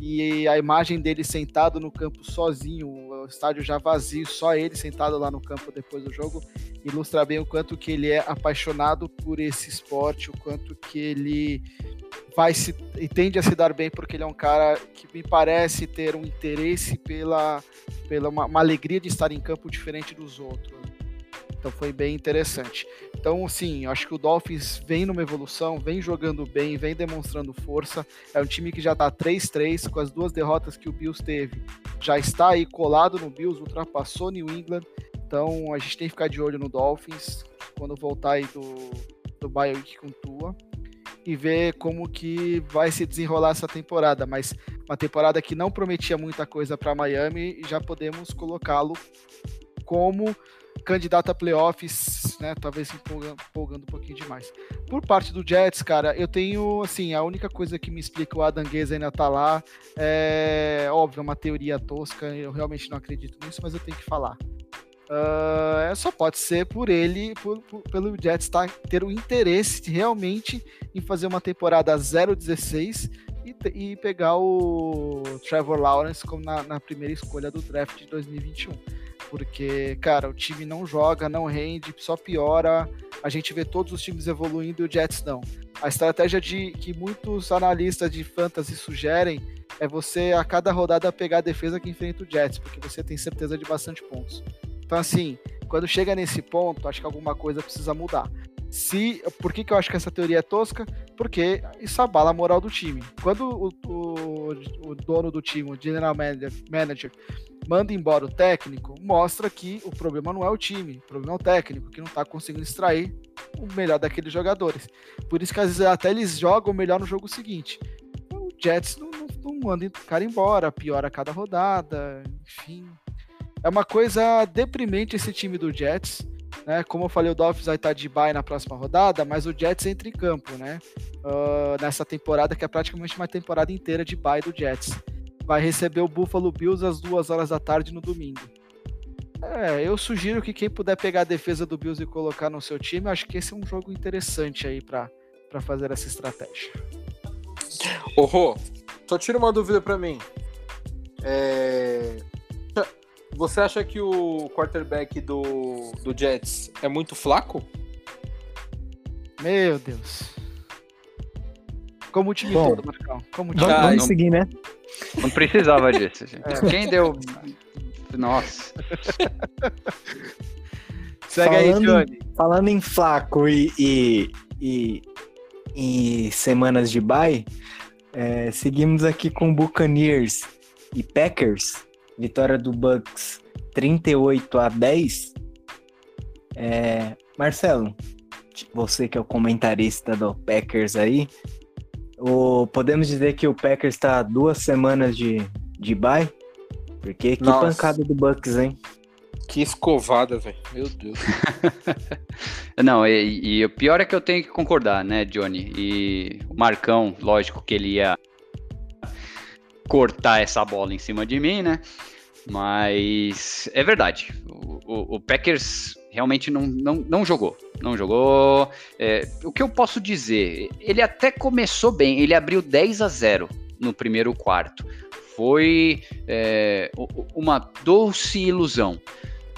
S1: e a imagem dele sentado no campo sozinho, o estádio já vazio, só ele sentado lá no campo depois do jogo, ilustra bem o quanto que ele é apaixonado por esse esporte, o quanto que ele vai se e tende a se dar bem porque ele é um cara que me parece ter um interesse pela, pela uma, uma alegria de estar em campo diferente dos outros. Então foi bem interessante. Então, sim, acho que o Dolphins vem numa evolução, vem jogando bem, vem demonstrando força. É um time que já está 3-3 com as duas derrotas que o Bills teve. Já está aí colado no Bills, ultrapassou New England. Então a gente tem que ficar de olho no Dolphins quando voltar aí do, do Bye com Tua e ver como que vai se desenrolar essa temporada, mas uma temporada que não prometia muita coisa para Miami e já podemos colocá-lo como candidato a playoffs, né? Talvez empolgando, empolgando um pouquinho demais. Por parte do Jets, cara, eu tenho, assim, a única coisa que me explica o Adam Gaze ainda tá lá é, óbvio, é uma teoria tosca, eu realmente não acredito nisso, mas eu tenho que falar. Uh, só pode ser por ele, por, por, pelo Jets tá, ter o interesse realmente em fazer uma temporada 0-16 e, e, pegar o Trevor Lawrence como na, na, primeira escolha do draft de 2021. Porque, cara, o time não joga, não rende, só piora. A gente vê todos os times evoluindo e o Jets não. A estratégia de que muitos analistas de fantasy sugerem é você a cada rodada pegar a defesa que enfrenta o Jets, porque você tem certeza de bastante pontos. Então, assim, quando chega nesse ponto, acho que alguma coisa precisa mudar. Se, por que, que eu acho que essa teoria é tosca? Porque isso abala a moral do time. Quando o, o, o dono do time, o general manager, manager, manda embora o técnico, mostra que o problema não é o time, o problema é o técnico, que não está conseguindo extrair o melhor daqueles jogadores. Por isso que às vezes até eles jogam melhor no jogo seguinte. O Jets não, não, não manda o cara embora, piora a cada rodada, enfim. É uma coisa deprimente esse time do Jets. Né? Como eu falei, o Dolphins vai estar de bye na próxima rodada, mas o Jets entra em campo, né? Uh, nessa temporada, que é praticamente uma temporada inteira de bye do Jets. Vai receber o Buffalo Bills às duas horas da tarde no domingo. É, eu sugiro que quem puder pegar a defesa do Bills e colocar no seu time, acho que esse é um jogo interessante aí para fazer essa estratégia.
S3: Ô, Rô, só tira uma dúvida para mim. É... Você acha que o quarterback do, do Jets é muito flaco?
S1: Meu Deus. Como o time Bom, todo, Marcão. Como o time
S2: vamos, vamos seguir, né?
S4: Não precisava disso, (laughs) gente. É. Quem deu. Nossa. (laughs)
S2: Segue falando, aí, Johnny. Falando em flaco e, e, e e semanas de bye, é, seguimos aqui com Buccaneers e Packers. Vitória do Bucks 38 a 10. É, Marcelo, você que é o comentarista do Packers aí, o, podemos dizer que o Packers está duas semanas de, de bye? Porque que Nossa. pancada do Bucks, hein?
S3: Que escovada, velho. Meu Deus. (laughs)
S4: Não, e, e, o pior é que eu tenho que concordar, né, Johnny? E o Marcão, lógico que ele ia cortar essa bola em cima de mim, né? Mas é verdade. O, o, o Packers realmente não, não, não jogou. Não jogou. É, o que eu posso dizer? Ele até começou bem. Ele abriu 10 a 0 no primeiro quarto. Foi é, uma doce ilusão.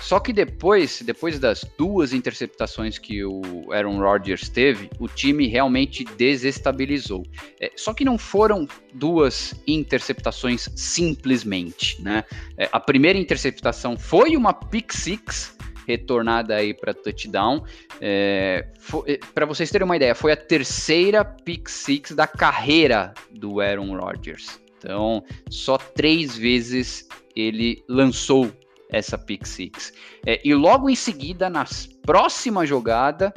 S4: Só que depois, depois das duas interceptações que o Aaron Rodgers teve, o time realmente desestabilizou. É, só que não foram duas interceptações simplesmente, né? É, a primeira interceptação foi uma pick six retornada aí para touchdown. É, é para vocês terem uma ideia, foi a terceira pick six da carreira do Aaron Rodgers. Então, só três vezes ele lançou essa pick six. É, e logo em seguida, na próxima jogada,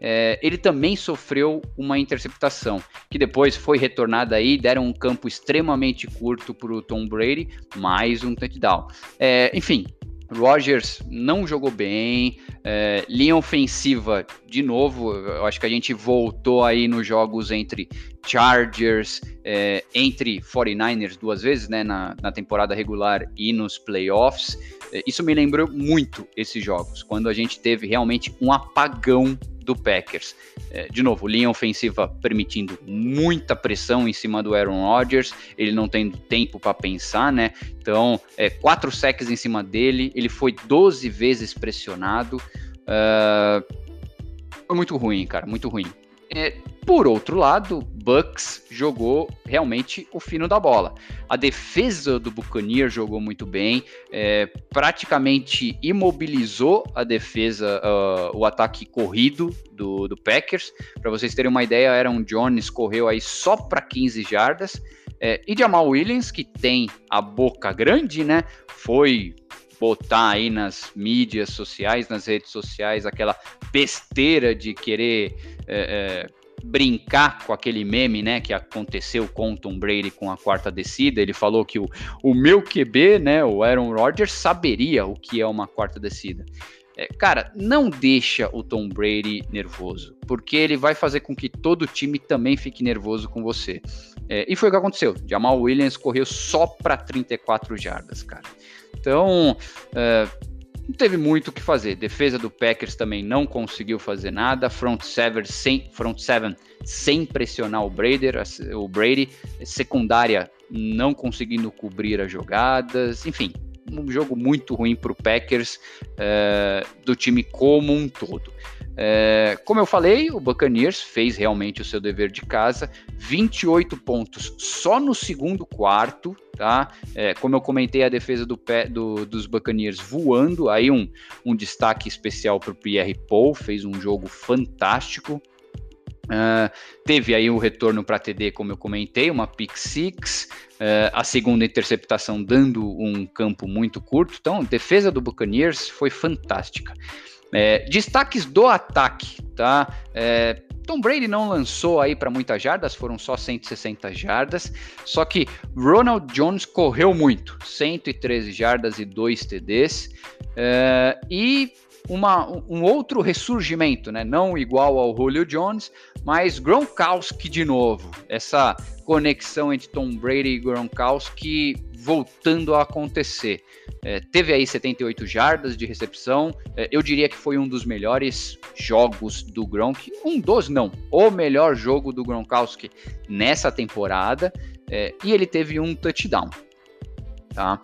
S4: é, ele também sofreu uma interceptação, que depois foi retornada aí, deram um campo extremamente curto para o Tom Brady, mais um touchdown. É, enfim, Rogers não jogou bem, é, linha ofensiva, de novo, eu acho que a gente voltou aí nos jogos entre Chargers, é, entre 49ers duas vezes, né, na, na temporada regular e nos playoffs. É, isso me lembrou muito esses jogos, quando a gente teve realmente um apagão do Packers. É, de novo, linha ofensiva permitindo muita pressão em cima do Aaron Rodgers, ele não tendo tempo para pensar, né? Então, é, quatro sacks em cima dele, ele foi 12 vezes pressionado. Uh, foi muito ruim, cara, muito ruim. É, por outro lado, Bucks jogou realmente o fino da bola. A defesa do Buccaneers jogou muito bem, é, praticamente imobilizou a defesa, uh, o ataque corrido do, do Packers. Para vocês terem uma ideia, Aaron Jones correu aí só para 15 jardas. É, e Jamal Williams, que tem a boca grande, né? Foi botar aí nas mídias sociais, nas redes sociais, aquela besteira de querer é, é, brincar com aquele meme, né, que aconteceu com o Tom Brady com a quarta descida. Ele falou que o, o meu QB, né, o Aaron Rodgers, saberia o que é uma quarta descida. É, cara, não deixa o Tom Brady nervoso, porque ele vai fazer com que todo time também fique nervoso com você. É, e foi o que aconteceu. Jamal Williams correu só para 34 jardas, cara. Então, é, não teve muito o que fazer. Defesa do Packers também não conseguiu fazer nada. Front seven sem, front seven sem pressionar o Brady, o Brady. Secundária não conseguindo cobrir as jogadas. Enfim, um jogo muito ruim para o Packers é, do time como um todo. É, como eu falei, o Buccaneers fez realmente o seu dever de casa, 28 pontos só no segundo quarto, tá? É, como eu comentei, a defesa do, do, dos Buccaneers voando, aí um, um destaque especial para o Pierre Paul, fez um jogo fantástico. Uh, teve aí o retorno para TD, como eu comentei, uma pick six, uh, a segunda interceptação dando um campo muito curto. Então, defesa do Buccaneers foi fantástica. É, destaques do ataque, tá? É, Tom Brady não lançou aí para muitas jardas, foram só 160 jardas, só que Ronald Jones correu muito, 113 jardas e 2 TDs, é, e uma, um outro ressurgimento, né? não igual ao Julio Jones, mas Gronkowski de novo, essa conexão entre Tom Brady e Gronkowski voltando a acontecer. É, teve aí 78 jardas de recepção. É, eu diria que foi um dos melhores jogos do Gronk. Um dos, não. O melhor jogo do Gronkowski nessa temporada. É, e ele teve um touchdown. Tá?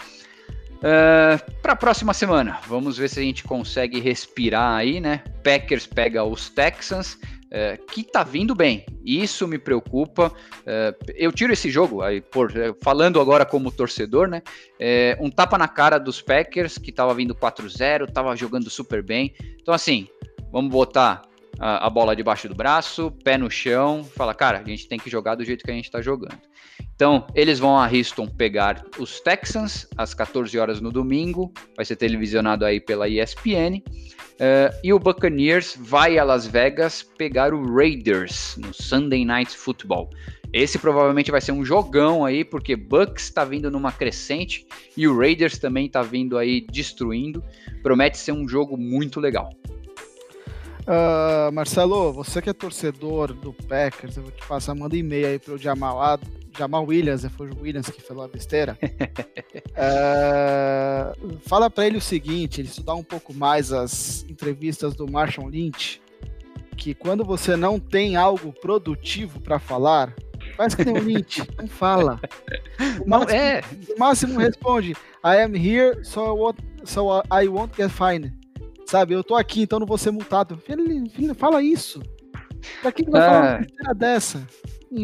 S4: É, para a próxima semana, vamos ver se a gente consegue respirar aí, né? Packers pega os Texans é, que tá vindo bem. Isso me preocupa. É, eu tiro esse jogo, aí, por, é, falando agora como torcedor, né? É, um tapa na cara dos Packers, que tava vindo 4-0, tava jogando super bem. Então, assim, vamos botar a, a, bola debaixo do braço, pé no chão, fala, cara, a gente tem que jogar do jeito que a gente está jogando. Então, eles vão a Houston pegar os Texans às 14 horas no domingo, vai ser televisionado aí pela ESPN. Uh, e o Buccaneers vai a Las Vegas pegar o Raiders no Sunday Night Football. Esse provavelmente vai ser um jogão aí, porque Bucks está vindo numa crescente e o Raiders também está vindo aí destruindo. Promete ser um jogo muito legal.
S1: Uh, Marcelo, você que é torcedor do Packers, eu vou te passar, manda e-mail aí para o Jamal, Jamal Williams, é, foi o Williams que falou a besteira. uh, (laughs) fala para ele o seguinte, ele estudar um pouco mais as entrevistas do Marshall Lynch, que quando você não tem algo produtivo para falar, faz que nem o Lynch, (laughs) não fala. O máximo, não, é. o máximo responde, I am here, so I won't, so I won't get fined. Sabe, eu tô aqui, então não vou ser multado. Filho fala isso. Pra que, que vai ah, falar uma dessa?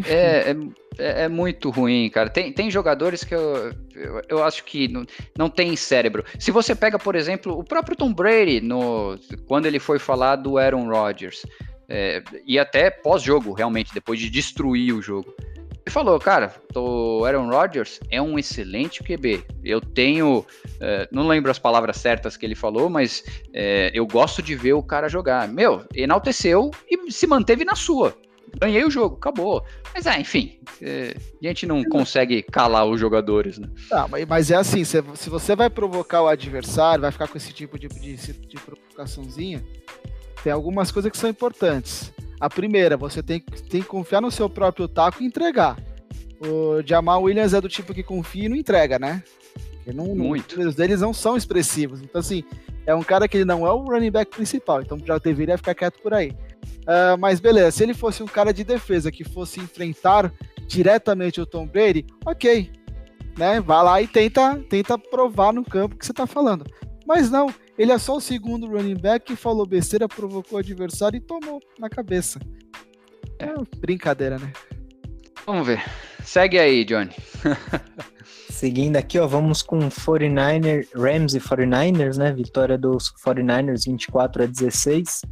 S4: É, é, é, muito ruim, cara. Tem, tem jogadores que eu, eu, eu, acho que não, não tem cérebro. Se você pega, por exemplo, o próprio Tom Brady, no, quando ele foi falar do Aaron Rodgers, é, e até pós-jogo, realmente, depois de destruir o jogo. Ele falou, cara, o Aaron Rodgers é um excelente QB. Eu tenho, é, não lembro as palavras certas que ele falou, mas é, eu gosto de ver o cara jogar. Meu, enalteceu e se manteve na sua. Ganhei o jogo, acabou. Mas é, enfim, a gente não consegue calar os jogadores, né?
S1: Tá, mas é assim, se, se você vai provocar o adversário, vai ficar com esse tipo de, de, de provocaçãozinha, tem algumas coisas que são importantes. A primeira, você tem, tem que confiar no seu próprio taco e entregar. O Jamal Williams é do tipo que confia e não entrega, né? Não, Muito. Os deles não são expressivos. Então, assim, é um cara que ele não é o running back principal, então já deveria ficar quieto por aí. Uh, mas beleza, se ele fosse um cara de defesa que fosse enfrentar diretamente o Tom Brady, ok. Né? Vai lá e tenta, tenta provar no campo que você está falando. Mas não, ele é só o segundo running back que falou besteira, provocou o adversário e tomou na cabeça. É brincadeira, né?
S4: Vamos ver. Segue aí, Johnny. (laughs)
S2: Seguindo aqui, ó, vamos com 49ers, Rams e 49ers, né? Vitória dos 49ers 24 a 16.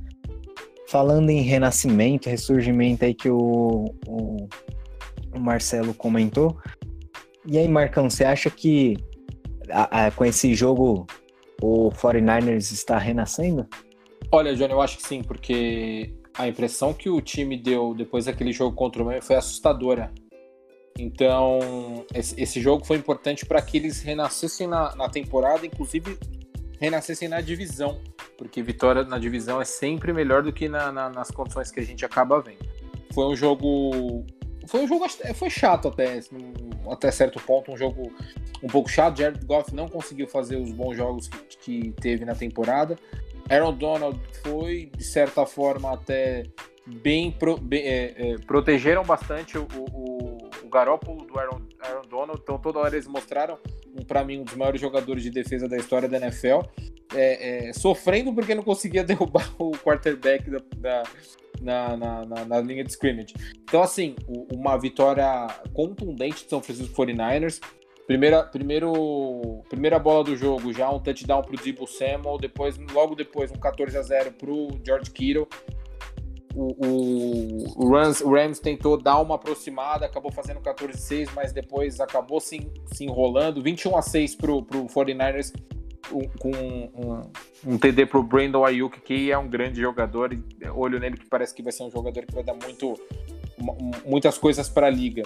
S2: Falando em renascimento, ressurgimento aí que o, o, o Marcelo comentou. E aí, Marcão, você acha que a, a, com esse jogo o 49ers está renascendo?
S3: Olha, Johnny, eu acho que sim, porque a impressão que o time deu depois daquele jogo contra o Miami foi assustadora. Então, esse, jogo foi importante para que eles renascessem na, na, temporada, inclusive renascessem na divisão, porque vitória na divisão é sempre melhor do que na, na, nas condições que a gente acaba vendo. Foi um jogo. Foi um jogo. Foi chato até, até certo ponto, um jogo um pouco chato. Jared Goff não conseguiu fazer os bons jogos que, que teve na temporada. Aaron Donald foi, de certa forma, até bem. Pro, bem é, é, protegeram bastante o, o, o Garópolo do Aaron, Aaron Donald. Então, toda hora eles mostraram, para mim, um dos maiores jogadores de defesa da história da NFL. É, é, sofrendo porque não conseguia (laughs) derrubar o quarterback da, da na, na, na, na, linha de scrimmage. Então, assim, uma vitória contundente de São Francisco 49ers. Primeira, primeiro, primeira bola do jogo, já um touchdown para o Debo Samuel, depois, logo depois um 14 a 0 para o George Kittle. O, o, Rams, o Rams tentou dar uma aproximada, acabou fazendo 14 a 6, mas depois acabou se, se enrolando. 21 a 6 para o 49ers, um, com um, um TD para o Brandon Ayuk, que é um grande jogador. Olho nele que parece que vai ser um jogador que vai dar muito, muitas coisas para a liga.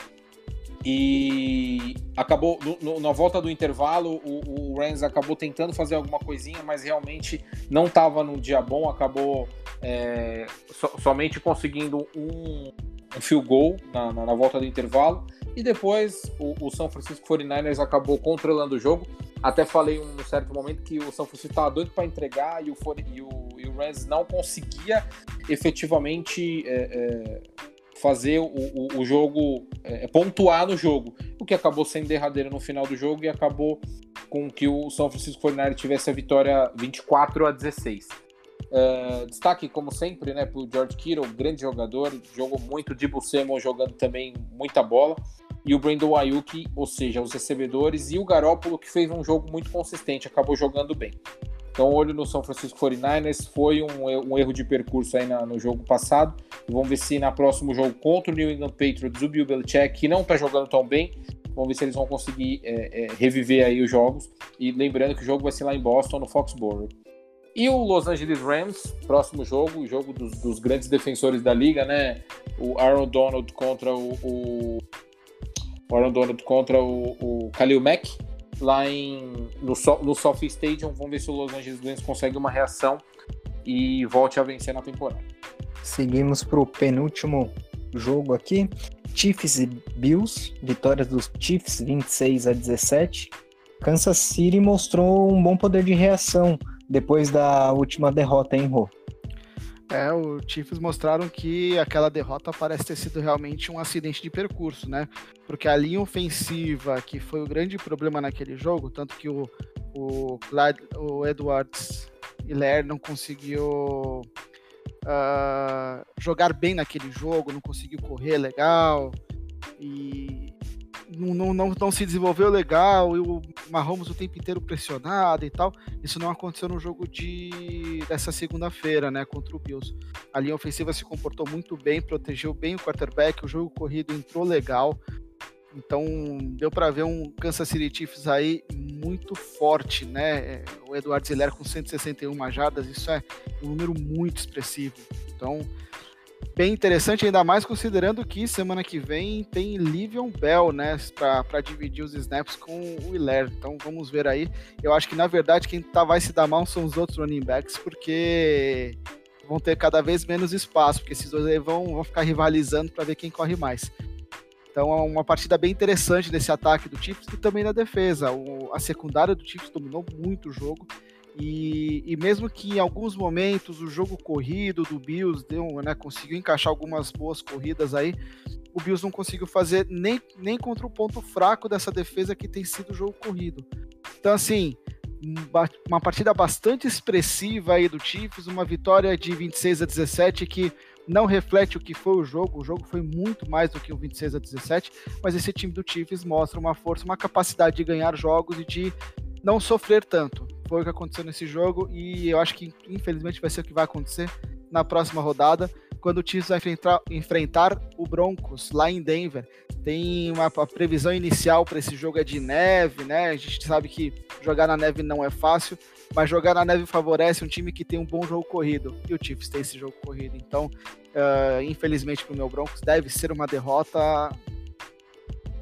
S3: E acabou, no, na volta do intervalo, o, o acabou tentando fazer alguma coisinha, mas realmente não estava num dia bom, acabou é, so, somente conseguindo um, um field goal na, na, na, volta do intervalo. E depois o, o São Francisco 49ers acabou controlando o jogo. Até falei um certo momento que o São Francisco estava doido para entregar e o, e o, e o Rams não conseguia efetivamente. É, é, fazer o, o, o jogo, é, é, pontuar no jogo, o que acabou sendo derradeiro no final do jogo e acabou com que o São Francisco 49 tivesse a vitória 24 a 16. É, destaque, como sempre, né, para o George Kittle, grande jogador, jogou muito, de Samuel jogando também muita bola, e o Brandon Ayuk, ou seja, os recebedores, e o Garópolo, que fez um jogo muito consistente, acabou jogando bem. Então, olho no São Francisco 49ers. Foi um, um erro de percurso aí na, no jogo passado. vamos ver se na próximo jogo contra o New England Patriots, o Bill Belichick, que não está jogando tão bem, vamos ver se eles vão conseguir é, é, reviver aí os jogos. E lembrando que o jogo vai ser lá em Boston, no Foxborough. E o Los Angeles Rams, próximo jogo, o jogo dos, dos grandes defensores da liga, né? O Aaron Donald contra o, o, o Aaron Donald contra o, o Khalil Mack lá em, no, no Sophie Stadium. Vamos ver se o Los Angeles Rams consegue uma reação e volte a vencer na temporada.
S2: Seguimos para o penúltimo jogo aqui. Chiefs e Bills, vitórias dos Chiefs 26 a 17. Kansas City mostrou um bom poder de reação depois da última derrota em Rô.
S1: É, os Chiefs mostraram que aquela derrota parece ter sido realmente um acidente de percurso, né? Porque a linha ofensiva, que foi o grande problema naquele jogo, tanto que o, o, Clyde, o Edwards Hilaire não conseguiu uh, jogar bem naquele jogo, não conseguiu correr legal e não, não, não, não, se desenvolveu legal e o Mahomes o tempo inteiro pressionado e tal. Isso não aconteceu no jogo de dessa segunda-feira, né, contra o Bills. A linha ofensiva se comportou muito bem, protegeu bem o quarterback, o jogo corrido entrou legal. Então deu para ver um Kansas City Chiefs aí muito forte, né? O Eduardo Zeller com 161 jardas, isso é um número muito expressivo. Então bem interessante, ainda mais considerando que semana que vem tem Livion Bell, né, para dividir os snaps com o Hiller. Então vamos ver aí. Eu acho que na verdade quem tá, vai se dar mal são os outros running backs, porque vão ter cada vez menos espaço, porque esses dois aí vão, vão ficar rivalizando para ver quem corre mais. Então é uma partida bem interessante desse ataque do Chiefs e também da defesa. O, a secundária do Chiefs dominou muito o jogo e, e, mesmo que em alguns momentos o jogo corrido do Bills deu, né, conseguiu encaixar algumas boas corridas aí, o Bills não conseguiu fazer nem, nem contra o ponto fraco dessa defesa que tem sido o jogo corrido. Então, assim, uma partida bastante expressiva aí do Chiefs, uma vitória de 26 a 17 que não reflete o que foi o jogo. O jogo foi muito mais do que um 26 a 17, mas esse time do Chiefs mostra uma força, uma capacidade de ganhar jogos e de não sofrer tanto. Foi o que aconteceu nesse jogo e eu acho que infelizmente vai ser o que vai acontecer na próxima rodada, quando o Chiefs vai enfrentar, enfrentar o Broncos lá em Denver. Tem uma previsão inicial para esse jogo é de neve, né? A gente sabe que jogar na neve não é fácil, mas jogar na neve favorece um time que tem um bom jogo corrido. E o Chiefs tem esse jogo corrido. Então, uh, infelizmente para o meu Broncos, deve ser uma derrota.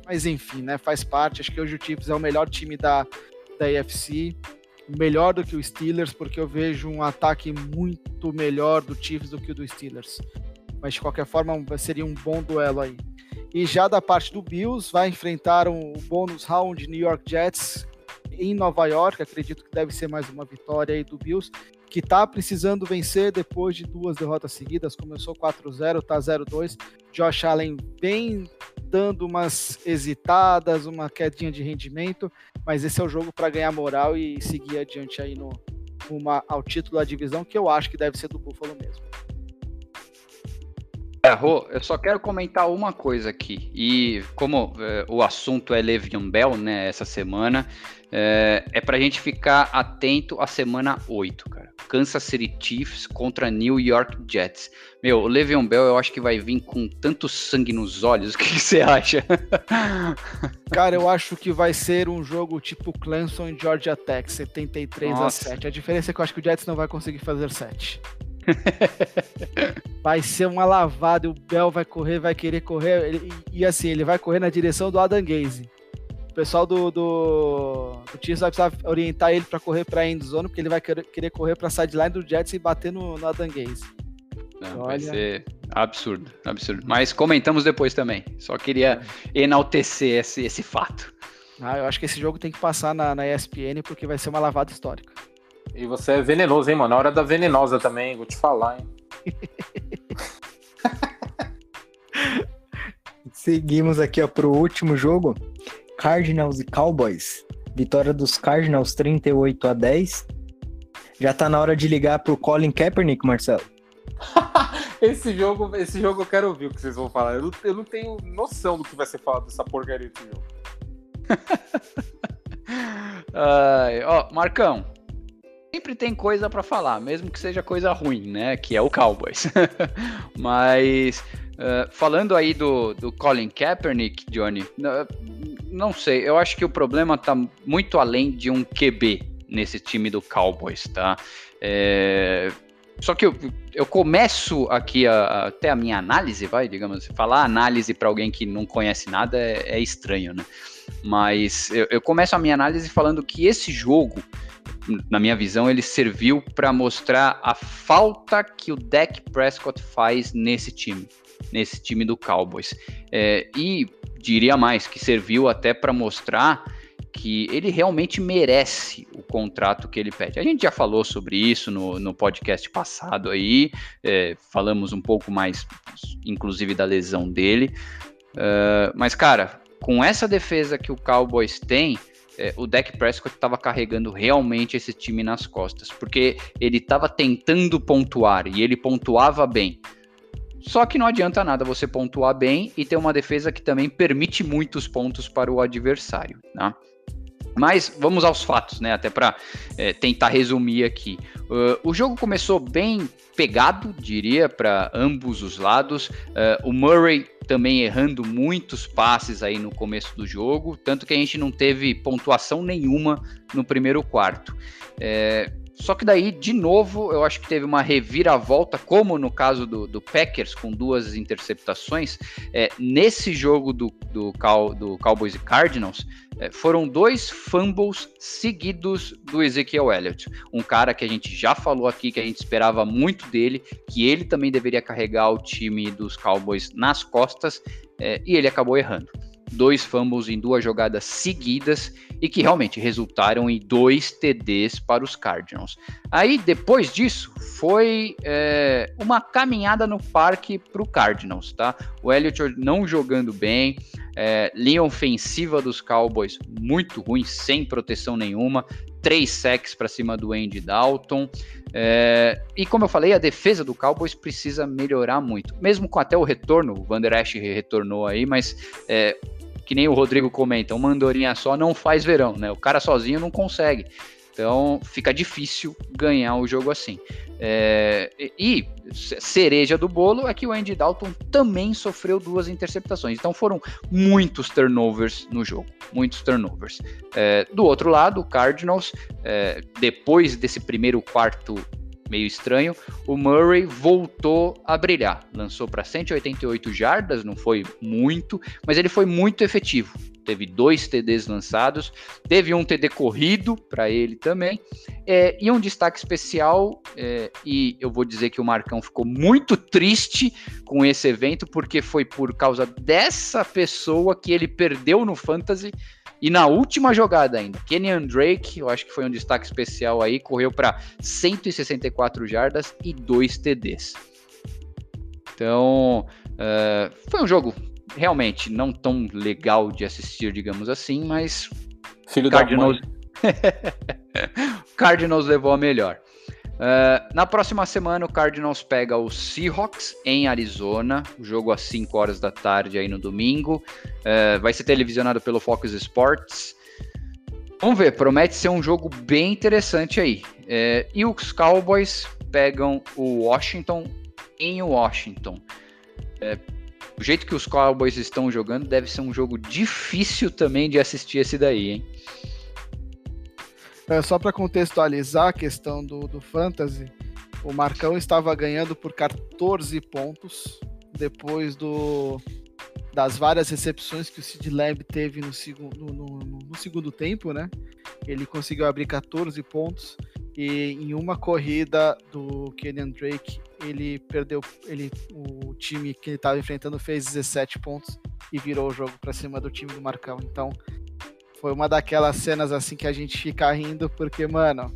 S1: Mas enfim, né? Faz parte. Acho que hoje o Chiefs é o melhor time da, da AFC melhor do que o Steelers, porque eu vejo um ataque muito melhor do Chiefs do que o do Steelers. Mas de qualquer forma, seria um bom duelo aí. E já da parte do Bills, vai enfrentar um bônus round New York Jets em Nova York. Acredito que deve ser mais uma vitória aí do Bills, que está precisando vencer depois de duas derrotas seguidas. Começou 4-0, tá 0-2. Josh Allen vem dando umas hesitadas, uma quedinha de rendimento, mas esse é o jogo para ganhar moral e seguir adiante aí no uma, ao título da divisão, que eu acho que deve ser do Buffalo mesmo.
S4: É, Rô, eu só quero comentar uma coisa aqui. E como é, o assunto é Le'Veon Bell, né, essa semana, é, é pra gente ficar atento à semana 8, cara. Kansas City Chiefs contra New York Jets. Meu, o Le'Veon Bell eu acho que vai vir com tanto sangue nos olhos. (laughs) O que você acha?
S1: Cara, eu acho que vai ser um jogo tipo Clemson e Georgia Tech, 73 Nossa. a 7. A diferença é que eu acho que o Jets não vai conseguir fazer 7. (laughs) vai ser uma lavada, o Bell vai correr, vai querer correr, ele, e assim, ele vai correr na direção do Adam Gaze. O pessoal do, do, do Chiefs vai precisar orientar ele para correr para end zone, porque ele vai querer, querer correr para sideline do Jets e bater no, no Adam Gaze.
S4: Não, Olha... Vai ser absurdo, absurdo. Mas comentamos depois também. Só queria enaltecer esse, esse fato.
S1: Ah, eu acho que esse jogo tem que passar na, na ESPN porque vai ser uma lavada histórica.
S3: E você é venenoso, hein, mano? Na hora da venenosa também, vou te falar, hein? (laughs)
S2: Seguimos aqui ó, pro último jogo. Cardinals e Cowboys. Vitória dos Cardinals 38 a 10. Já tá na hora de ligar pro Colin Kaepernick, Marcelo. (laughs)
S3: esse jogo, esse jogo eu quero ouvir o que vocês vão falar. Eu não, eu não tenho noção do que vai ser falado dessa porcaria desse jogo. (laughs)
S4: uh, ó, Marcão, sem sempre tem coisa para falar, mesmo que seja coisa ruim, né? Que é o Cowboys. (laughs) Mas uh, falando aí do, do Colin Kaepernick, Johnny, não sei, eu acho que o problema tá muito além de um QB nesse time do Cowboys, tá? É, só que eu, eu começo aqui a, a, até a minha análise, vai, digamos, falar análise para alguém que não conhece nada é, é estranho, né? Mas eu, eu, começo a minha análise falando que esse jogo, na minha visão, ele serviu para mostrar a falta que o Dak Prescott faz nesse time, nesse time do Cowboys. É, e diria mais, que serviu até para mostrar que ele realmente merece o contrato que ele pede. A gente já falou sobre isso no, no podcast passado aí, é, falamos um pouco mais, inclusive, da lesão dele. Uh, mas, cara, com essa defesa que o Cowboys tem, é, o Dak Prescott estava carregando realmente esse time nas costas, porque ele estava tentando pontuar e ele pontuava bem. Só que não adianta nada você pontuar bem e ter uma defesa que também permite muitos pontos para o adversário. Né? Mas vamos aos fatos, né? Até para é, tentar resumir aqui. Uh, o jogo começou bem pegado, diria, para ambos os lados. Uh, o Murray também errando muitos passes aí no começo do jogo, tanto que a gente não teve pontuação nenhuma no primeiro quarto. É, só que daí, de novo, eu acho que teve uma reviravolta, como no caso do, do Packers, com duas interceptações. É, nesse jogo do, do, do Cowboys e Cardinals, é, foram dois fumbles seguidos do Ezekiel Elliott. Um cara que a gente já falou aqui, que a gente esperava muito dele, que ele também deveria carregar o time dos Cowboys nas costas, é, e ele acabou errando dois fumbles em duas jogadas seguidas e que realmente resultaram em dois TDs para os Cardinals. Aí, depois disso, foi é, uma caminhada no parque para o Cardinals, tá? O Elliott não jogando bem, é, linha ofensiva dos Cowboys muito ruim, sem proteção nenhuma, três sacks para cima do Andy Dalton. É, e como eu falei, a defesa do Cowboys precisa melhorar muito. Mesmo com até o retorno, o Van Der Esch retornou aí, mas é, que nem o Rodrigo comenta, uma andorinha só não faz verão, né? O cara sozinho não consegue. Então fica difícil ganhar o jogo assim. É, e cereja do bolo é que o Andy Dalton também sofreu duas interceptações. Então foram muitos turnovers no jogo, muitos turnovers. É, do outro lado, o Cardinals, é, depois desse primeiro quarto meio estranho, o Murray voltou a brilhar. Lançou para 188 jardas, não foi muito, mas ele foi muito efetivo. Teve dois TDs lançados, teve um TD corrido para ele também. É, e um destaque especial, é, e eu vou dizer que o Marcão ficou muito triste com esse evento, porque foi por causa dessa pessoa que ele perdeu no Fantasy e na última jogada ainda, Kenyan Drake, eu acho que foi um destaque especial aí, correu para 164 jardas e 2 TDs. Então, uh, foi um jogo realmente não tão legal de assistir, digamos assim, mas
S3: Filho Cardinals... (laughs)
S4: Cardinals levou a melhor. Uh, na próxima semana, o Cardinals pega o Seahawks em Arizona, jogo às 5 horas da tarde aí no domingo. Uh, vai ser televisionado pelo Fox Sports. Vamos ver, promete ser um jogo bem interessante aí. Uh, e os Cowboys pegam o Washington em Washington. o jeito que os Cowboys estão jogando deve ser um jogo difícil também de assistir esse daí, hein?
S1: É, só para contextualizar a questão do, do Fantasy, o Marcão estava ganhando por 14 pontos depois do, das várias recepções que o Sid Lamb teve no, segundo, no, no, no, segundo tempo, né? Ele conseguiu abrir 14 pontos e em uma corrida do Kenyan Drake, ele perdeu, ele, o time que ele estava enfrentando fez 17 pontos e virou o jogo para cima do time do Marcão. Então, foi uma daquelas cenas assim que a gente fica rindo, porque, mano.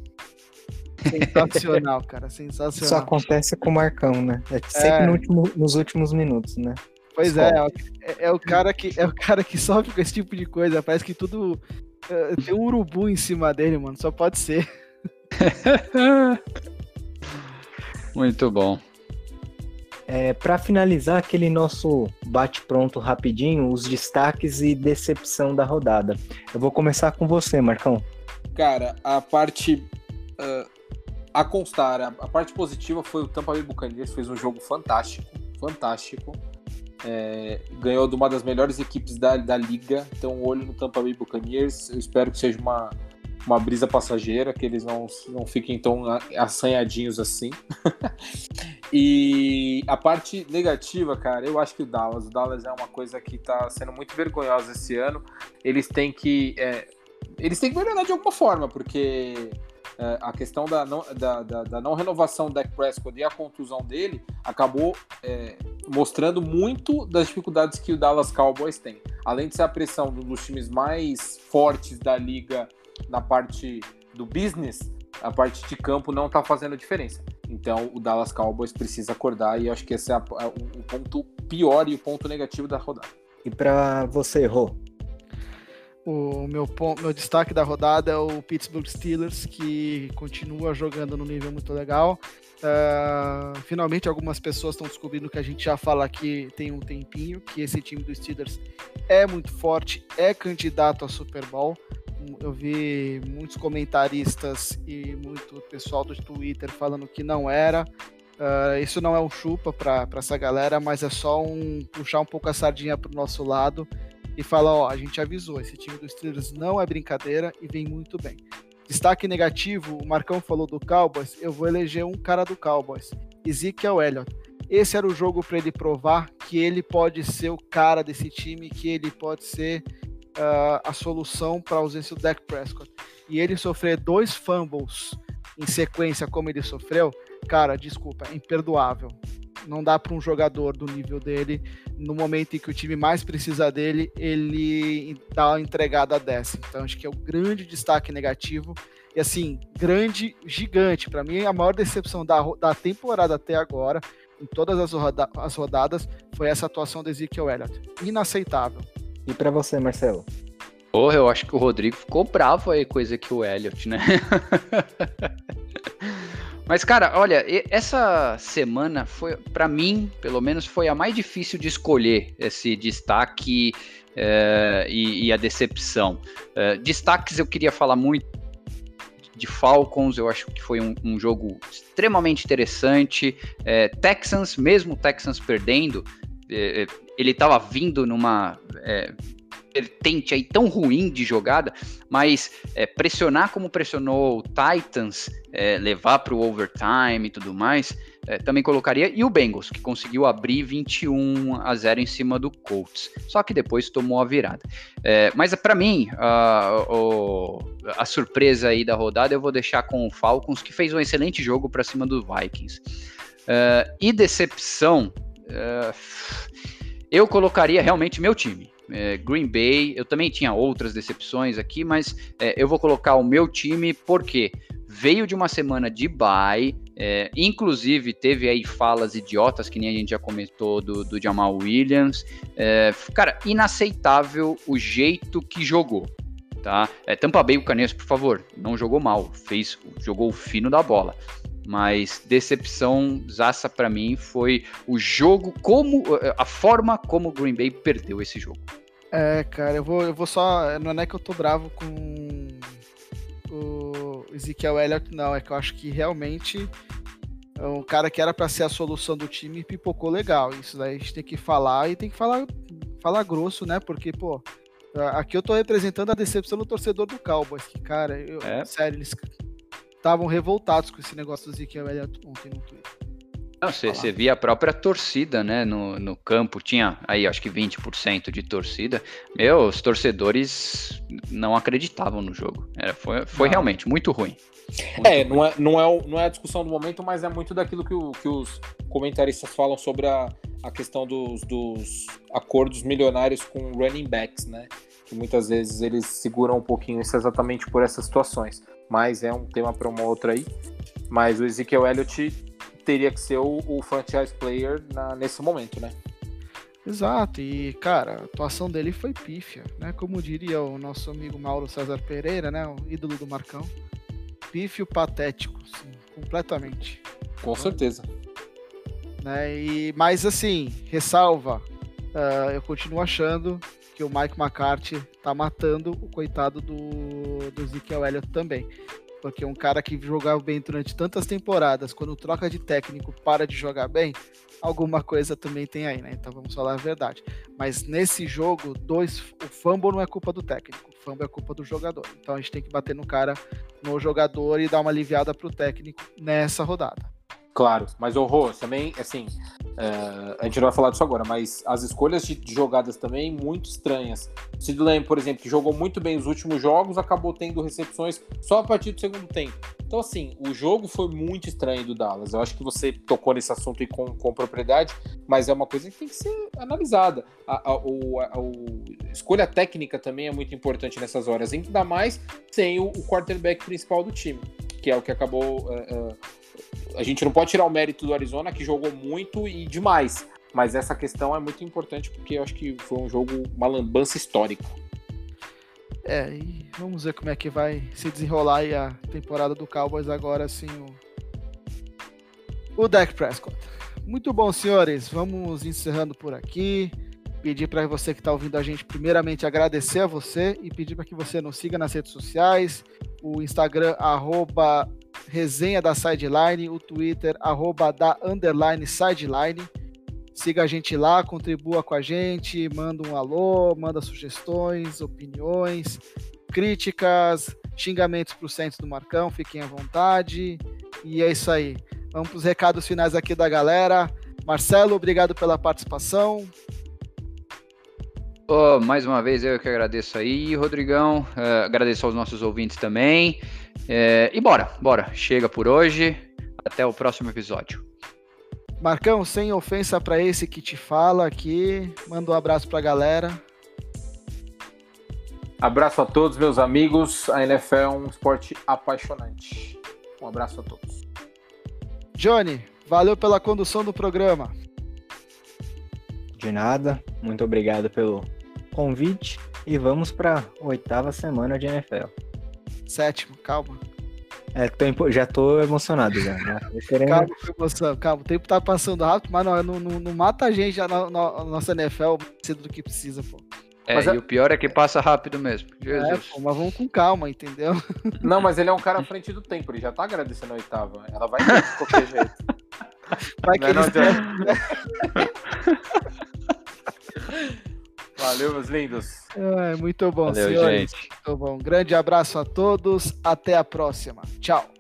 S1: Sensacional, cara, sensacional.
S2: Isso acontece com o Marcão, né? É sempre é... No último, nos últimos minutos, né?
S1: Pois é, é, é, o cara que é o cara que (laughs) sofre com esse tipo de coisa. Parece que tudo uh, tem um urubu em cima dele, mano. Só pode ser. (laughs)
S4: Muito bom.
S2: É, para finalizar aquele nosso bate-pronto rapidinho, os destaques e decepção da rodada. Eu vou começar com você, Marcão.
S3: Cara, a parte uh, a constar, a, parte positiva foi o Tampa Bay Buccaneers, fez um jogo fantástico, fantástico. É, ganhou de uma das melhores equipes da, da liga, então olho no Tampa Bay Buccaneers. Eu espero que seja uma, uma brisa passageira, que eles não, não fiquem tão assanhadinhos assim. (laughs) e a parte negativa, cara, eu acho que o Dallas. O Dallas é uma coisa que tá sendo muito vergonhosa esse ano. Eles têm que. É, eles têm que melhorar de alguma forma, porque é, a questão da não, da, da, da, não renovação do Dak Prescott e a contusão dele acabou é, mostrando muito das dificuldades que o Dallas Cowboys tem. Além de ser a pressão dos times mais fortes da liga na parte do business, a parte de campo não está fazendo diferença. Então o Dallas Cowboys precisa acordar e acho que esse é a, a, o ponto pior e o ponto negativo da rodada.
S2: E para você, Rô,
S1: o meu, meu destaque da rodada é o Pittsburgh Steelers, que continua jogando no nível muito legal. Uh, finalmente, algumas pessoas estão descobrindo que a gente já fala aqui tem um tempinho, que esse time dos Steelers é muito forte, é candidato a Super Bowl. Eu vi muitos comentaristas e muito pessoal do Twitter falando que não era. Uh, isso não é um chupa para essa galera, mas é só um puxar um pouco a sardinha para o nosso lado e fala: ó, a gente avisou, esse time dos Steelers não é brincadeira e vem muito bem. Destaque negativo: o Marcão falou do Cowboys, eu vou eleger um cara do Cowboys, Ezekiel Elliott. Esse era o jogo para ele provar que ele pode ser o cara desse time, que ele pode ser uh, a solução para a ausência do Dak Prescott. E ele sofrer dois fumbles em sequência como ele sofreu, cara, desculpa, é imperdoável não dá para um jogador do nível dele, no momento em que o time mais precisa dele, ele dá uma entregada dessa. Então, acho que é o um grande destaque negativo. E assim, grande, gigante. Para mim, a maior decepção da, da temporada até agora, em todas as, roda as rodadas, foi essa atuação do Ezekiel Elliott. Inaceitável.
S2: E para você, Marcelo?
S4: Porra, eu acho que o Rodrigo ficou bravo aí com o Ezekiel Elliott, né? (laughs) Mas, cara, olha, essa semana foi, para mim, pelo menos, foi a mais difícil de escolher esse destaque é, e, e, a decepção. É, destaques eu queria falar muito de Falcons, eu acho que foi um, um jogo extremamente interessante. É, Texans, mesmo Texans perdendo, ele estava vindo numa vertente aí tão ruim de jogada, mas é, pressionar como pressionou o Titans, é, levar para o overtime e tudo mais, é, também colocaria. E o Bengals, que conseguiu abrir 21 a 0 em cima do Colts, só que depois tomou a virada. É, mas para mim, a, a, surpresa aí da rodada eu vou deixar com o Falcons, que fez um excelente jogo para cima do Vikings. Uh, e decepção, uh, eu colocaria realmente meu time é, Green Bay. Eu também tinha outras decepções aqui, mas é, eu vou colocar o meu time porque veio de uma semana de bye, é, inclusive teve aí falas idiotas, que nem a gente já comentou do, do Jamal Williams. É, cara, inaceitável o jeito que jogou. Tá? É, Tampa Bay, o Canesso, por favor, não jogou mal, fez, jogou o fino da bola mas decepção zaça para mim foi o jogo como a forma como o Green Bay perdeu esse jogo.
S1: É, cara, eu vou, eu vou só. Não é que eu tô bravo com o Ezekiel Elliott, não. É que eu acho que realmente o cara que era para ser a solução do time pipocou legal. Isso daí a gente tem que falar e tem que falar, falar grosso, né? Porque, pô, aqui eu tô representando a decepção do torcedor do Cowboys. Que, cara, eu, é. sério, eles estavam revoltados com esse negócio do Ezequiel Elliott ontem no Twitter.
S4: Não, você, você via a própria torcida, né, no, no campo, tinha aí acho que 20% de torcida. Meu, os torcedores não acreditavam no jogo. Era, foi foi realmente muito ruim.
S3: Muito é, ruim. Não, é, não, é, não é a discussão do momento, mas é muito daquilo que, o, que os comentaristas falam sobre a, a questão dos, dos acordos milionários com running backs, né? Que muitas vezes eles seguram um pouquinho isso exatamente por essas situações mas é um tema para uma outra aí. Mas o Ezekiel Elliott teria que ser o, o franchise player na, nesse momento, né?
S1: Exato, e cara, a atuação dele foi pífia, né? Como diria o nosso amigo Mauro César Pereira, né? O ídolo do Marcão. Pífio patético, sim, completamente.
S3: Com certeza.
S1: Né? E, mas assim, ressalva, uh, eu continuo achando que o Mike McCarthy tá matando o coitado do, do Ezekiel Elliott também. Porque um cara que jogava bem durante tantas temporadas, quando troca de técnico, para de jogar bem, alguma coisa também tem aí, né? Então vamos falar a verdade. Mas nesse jogo, dois, o fumble não é culpa do técnico, o fumble é culpa do jogador. Então a gente tem que bater no cara, no jogador e dar uma aliviada pro técnico nessa rodada.
S3: Claro, mas o Rô, também, assim, uh, a gente não vai falar disso agora, mas as escolhas de, jogadas também muito estranhas. Sid Lamb, por exemplo, que jogou muito bem os últimos jogos, acabou tendo recepções só a partir do segundo tempo. Então, assim, o jogo foi muito estranho do Dallas. Eu acho que você tocou nesse assunto com, com propriedade, mas é uma coisa que tem que ser analisada. A, a, a, a escolha técnica também é muito importante nessas horas, ainda mais sem o, o quarterback principal do time, que é o que acabou. Uh, uh, a gente não pode tirar o mérito do Arizona, que jogou muito e demais. Mas essa questão é muito importante porque eu acho que foi um jogo, uma lambança histórica.
S1: É, e vamos ver como é que vai se desenrolar a temporada do Cowboys agora, assim, o, o Dak Prescott. Muito bom, senhores. Vamos encerrando por aqui. Pedir para você que está ouvindo a gente, primeiramente, agradecer a você e pedir para que você nos siga nas redes sociais. O Instagram, arroba resenha da Sideline, o Twitter, arroba da underline sideline. Siga a gente lá, contribua com a gente, manda um alô, manda sugestões, opiniões, críticas, xingamentos para o centro do Marcão, fiquem à vontade. E é isso aí. Vamos para os recados finais aqui da galera. Marcelo, obrigado pela participação.
S4: Oh, mais uma vez eu que agradeço aí, Rodrigão. Uh, agradeço aos nossos ouvintes também. É, e bora, bora. Chega por hoje. Até o próximo episódio.
S1: Marcão, sem ofensa para esse que te fala aqui, manda um abraço para a galera.
S3: Abraço a todos, meus amigos. A NFL é um esporte apaixonante. Um abraço a todos.
S1: Johnny, valeu pela condução do programa.
S2: De nada. Muito obrigado pelo convite e vamos para oitava semana de NFL.
S1: Sétimo, calma.
S2: É, tô, já tô emocionado já. (laughs) tô
S1: querendo... Calma, emoção, calma. O tempo tá passando rápido, mas não, não, não, não mata a gente já na, na, nossa NFL cedo do que precisa, pô.
S4: É, mas, e a... o pior é que passa rápido mesmo. Jesus. É,
S1: pô, mas vamos com calma, entendeu? (laughs)
S3: Não, mas ele é um cara à frente do tempo, ele já tá agradecendo a oitava. Ela vai ter de qualquer (laughs) jeito. Vai que não, não Valeu, meus lindos.
S1: É, muito bom, Valeu, senhores. Gente. Muito bom. Grande abraço a todos. Até a próxima. Tchau.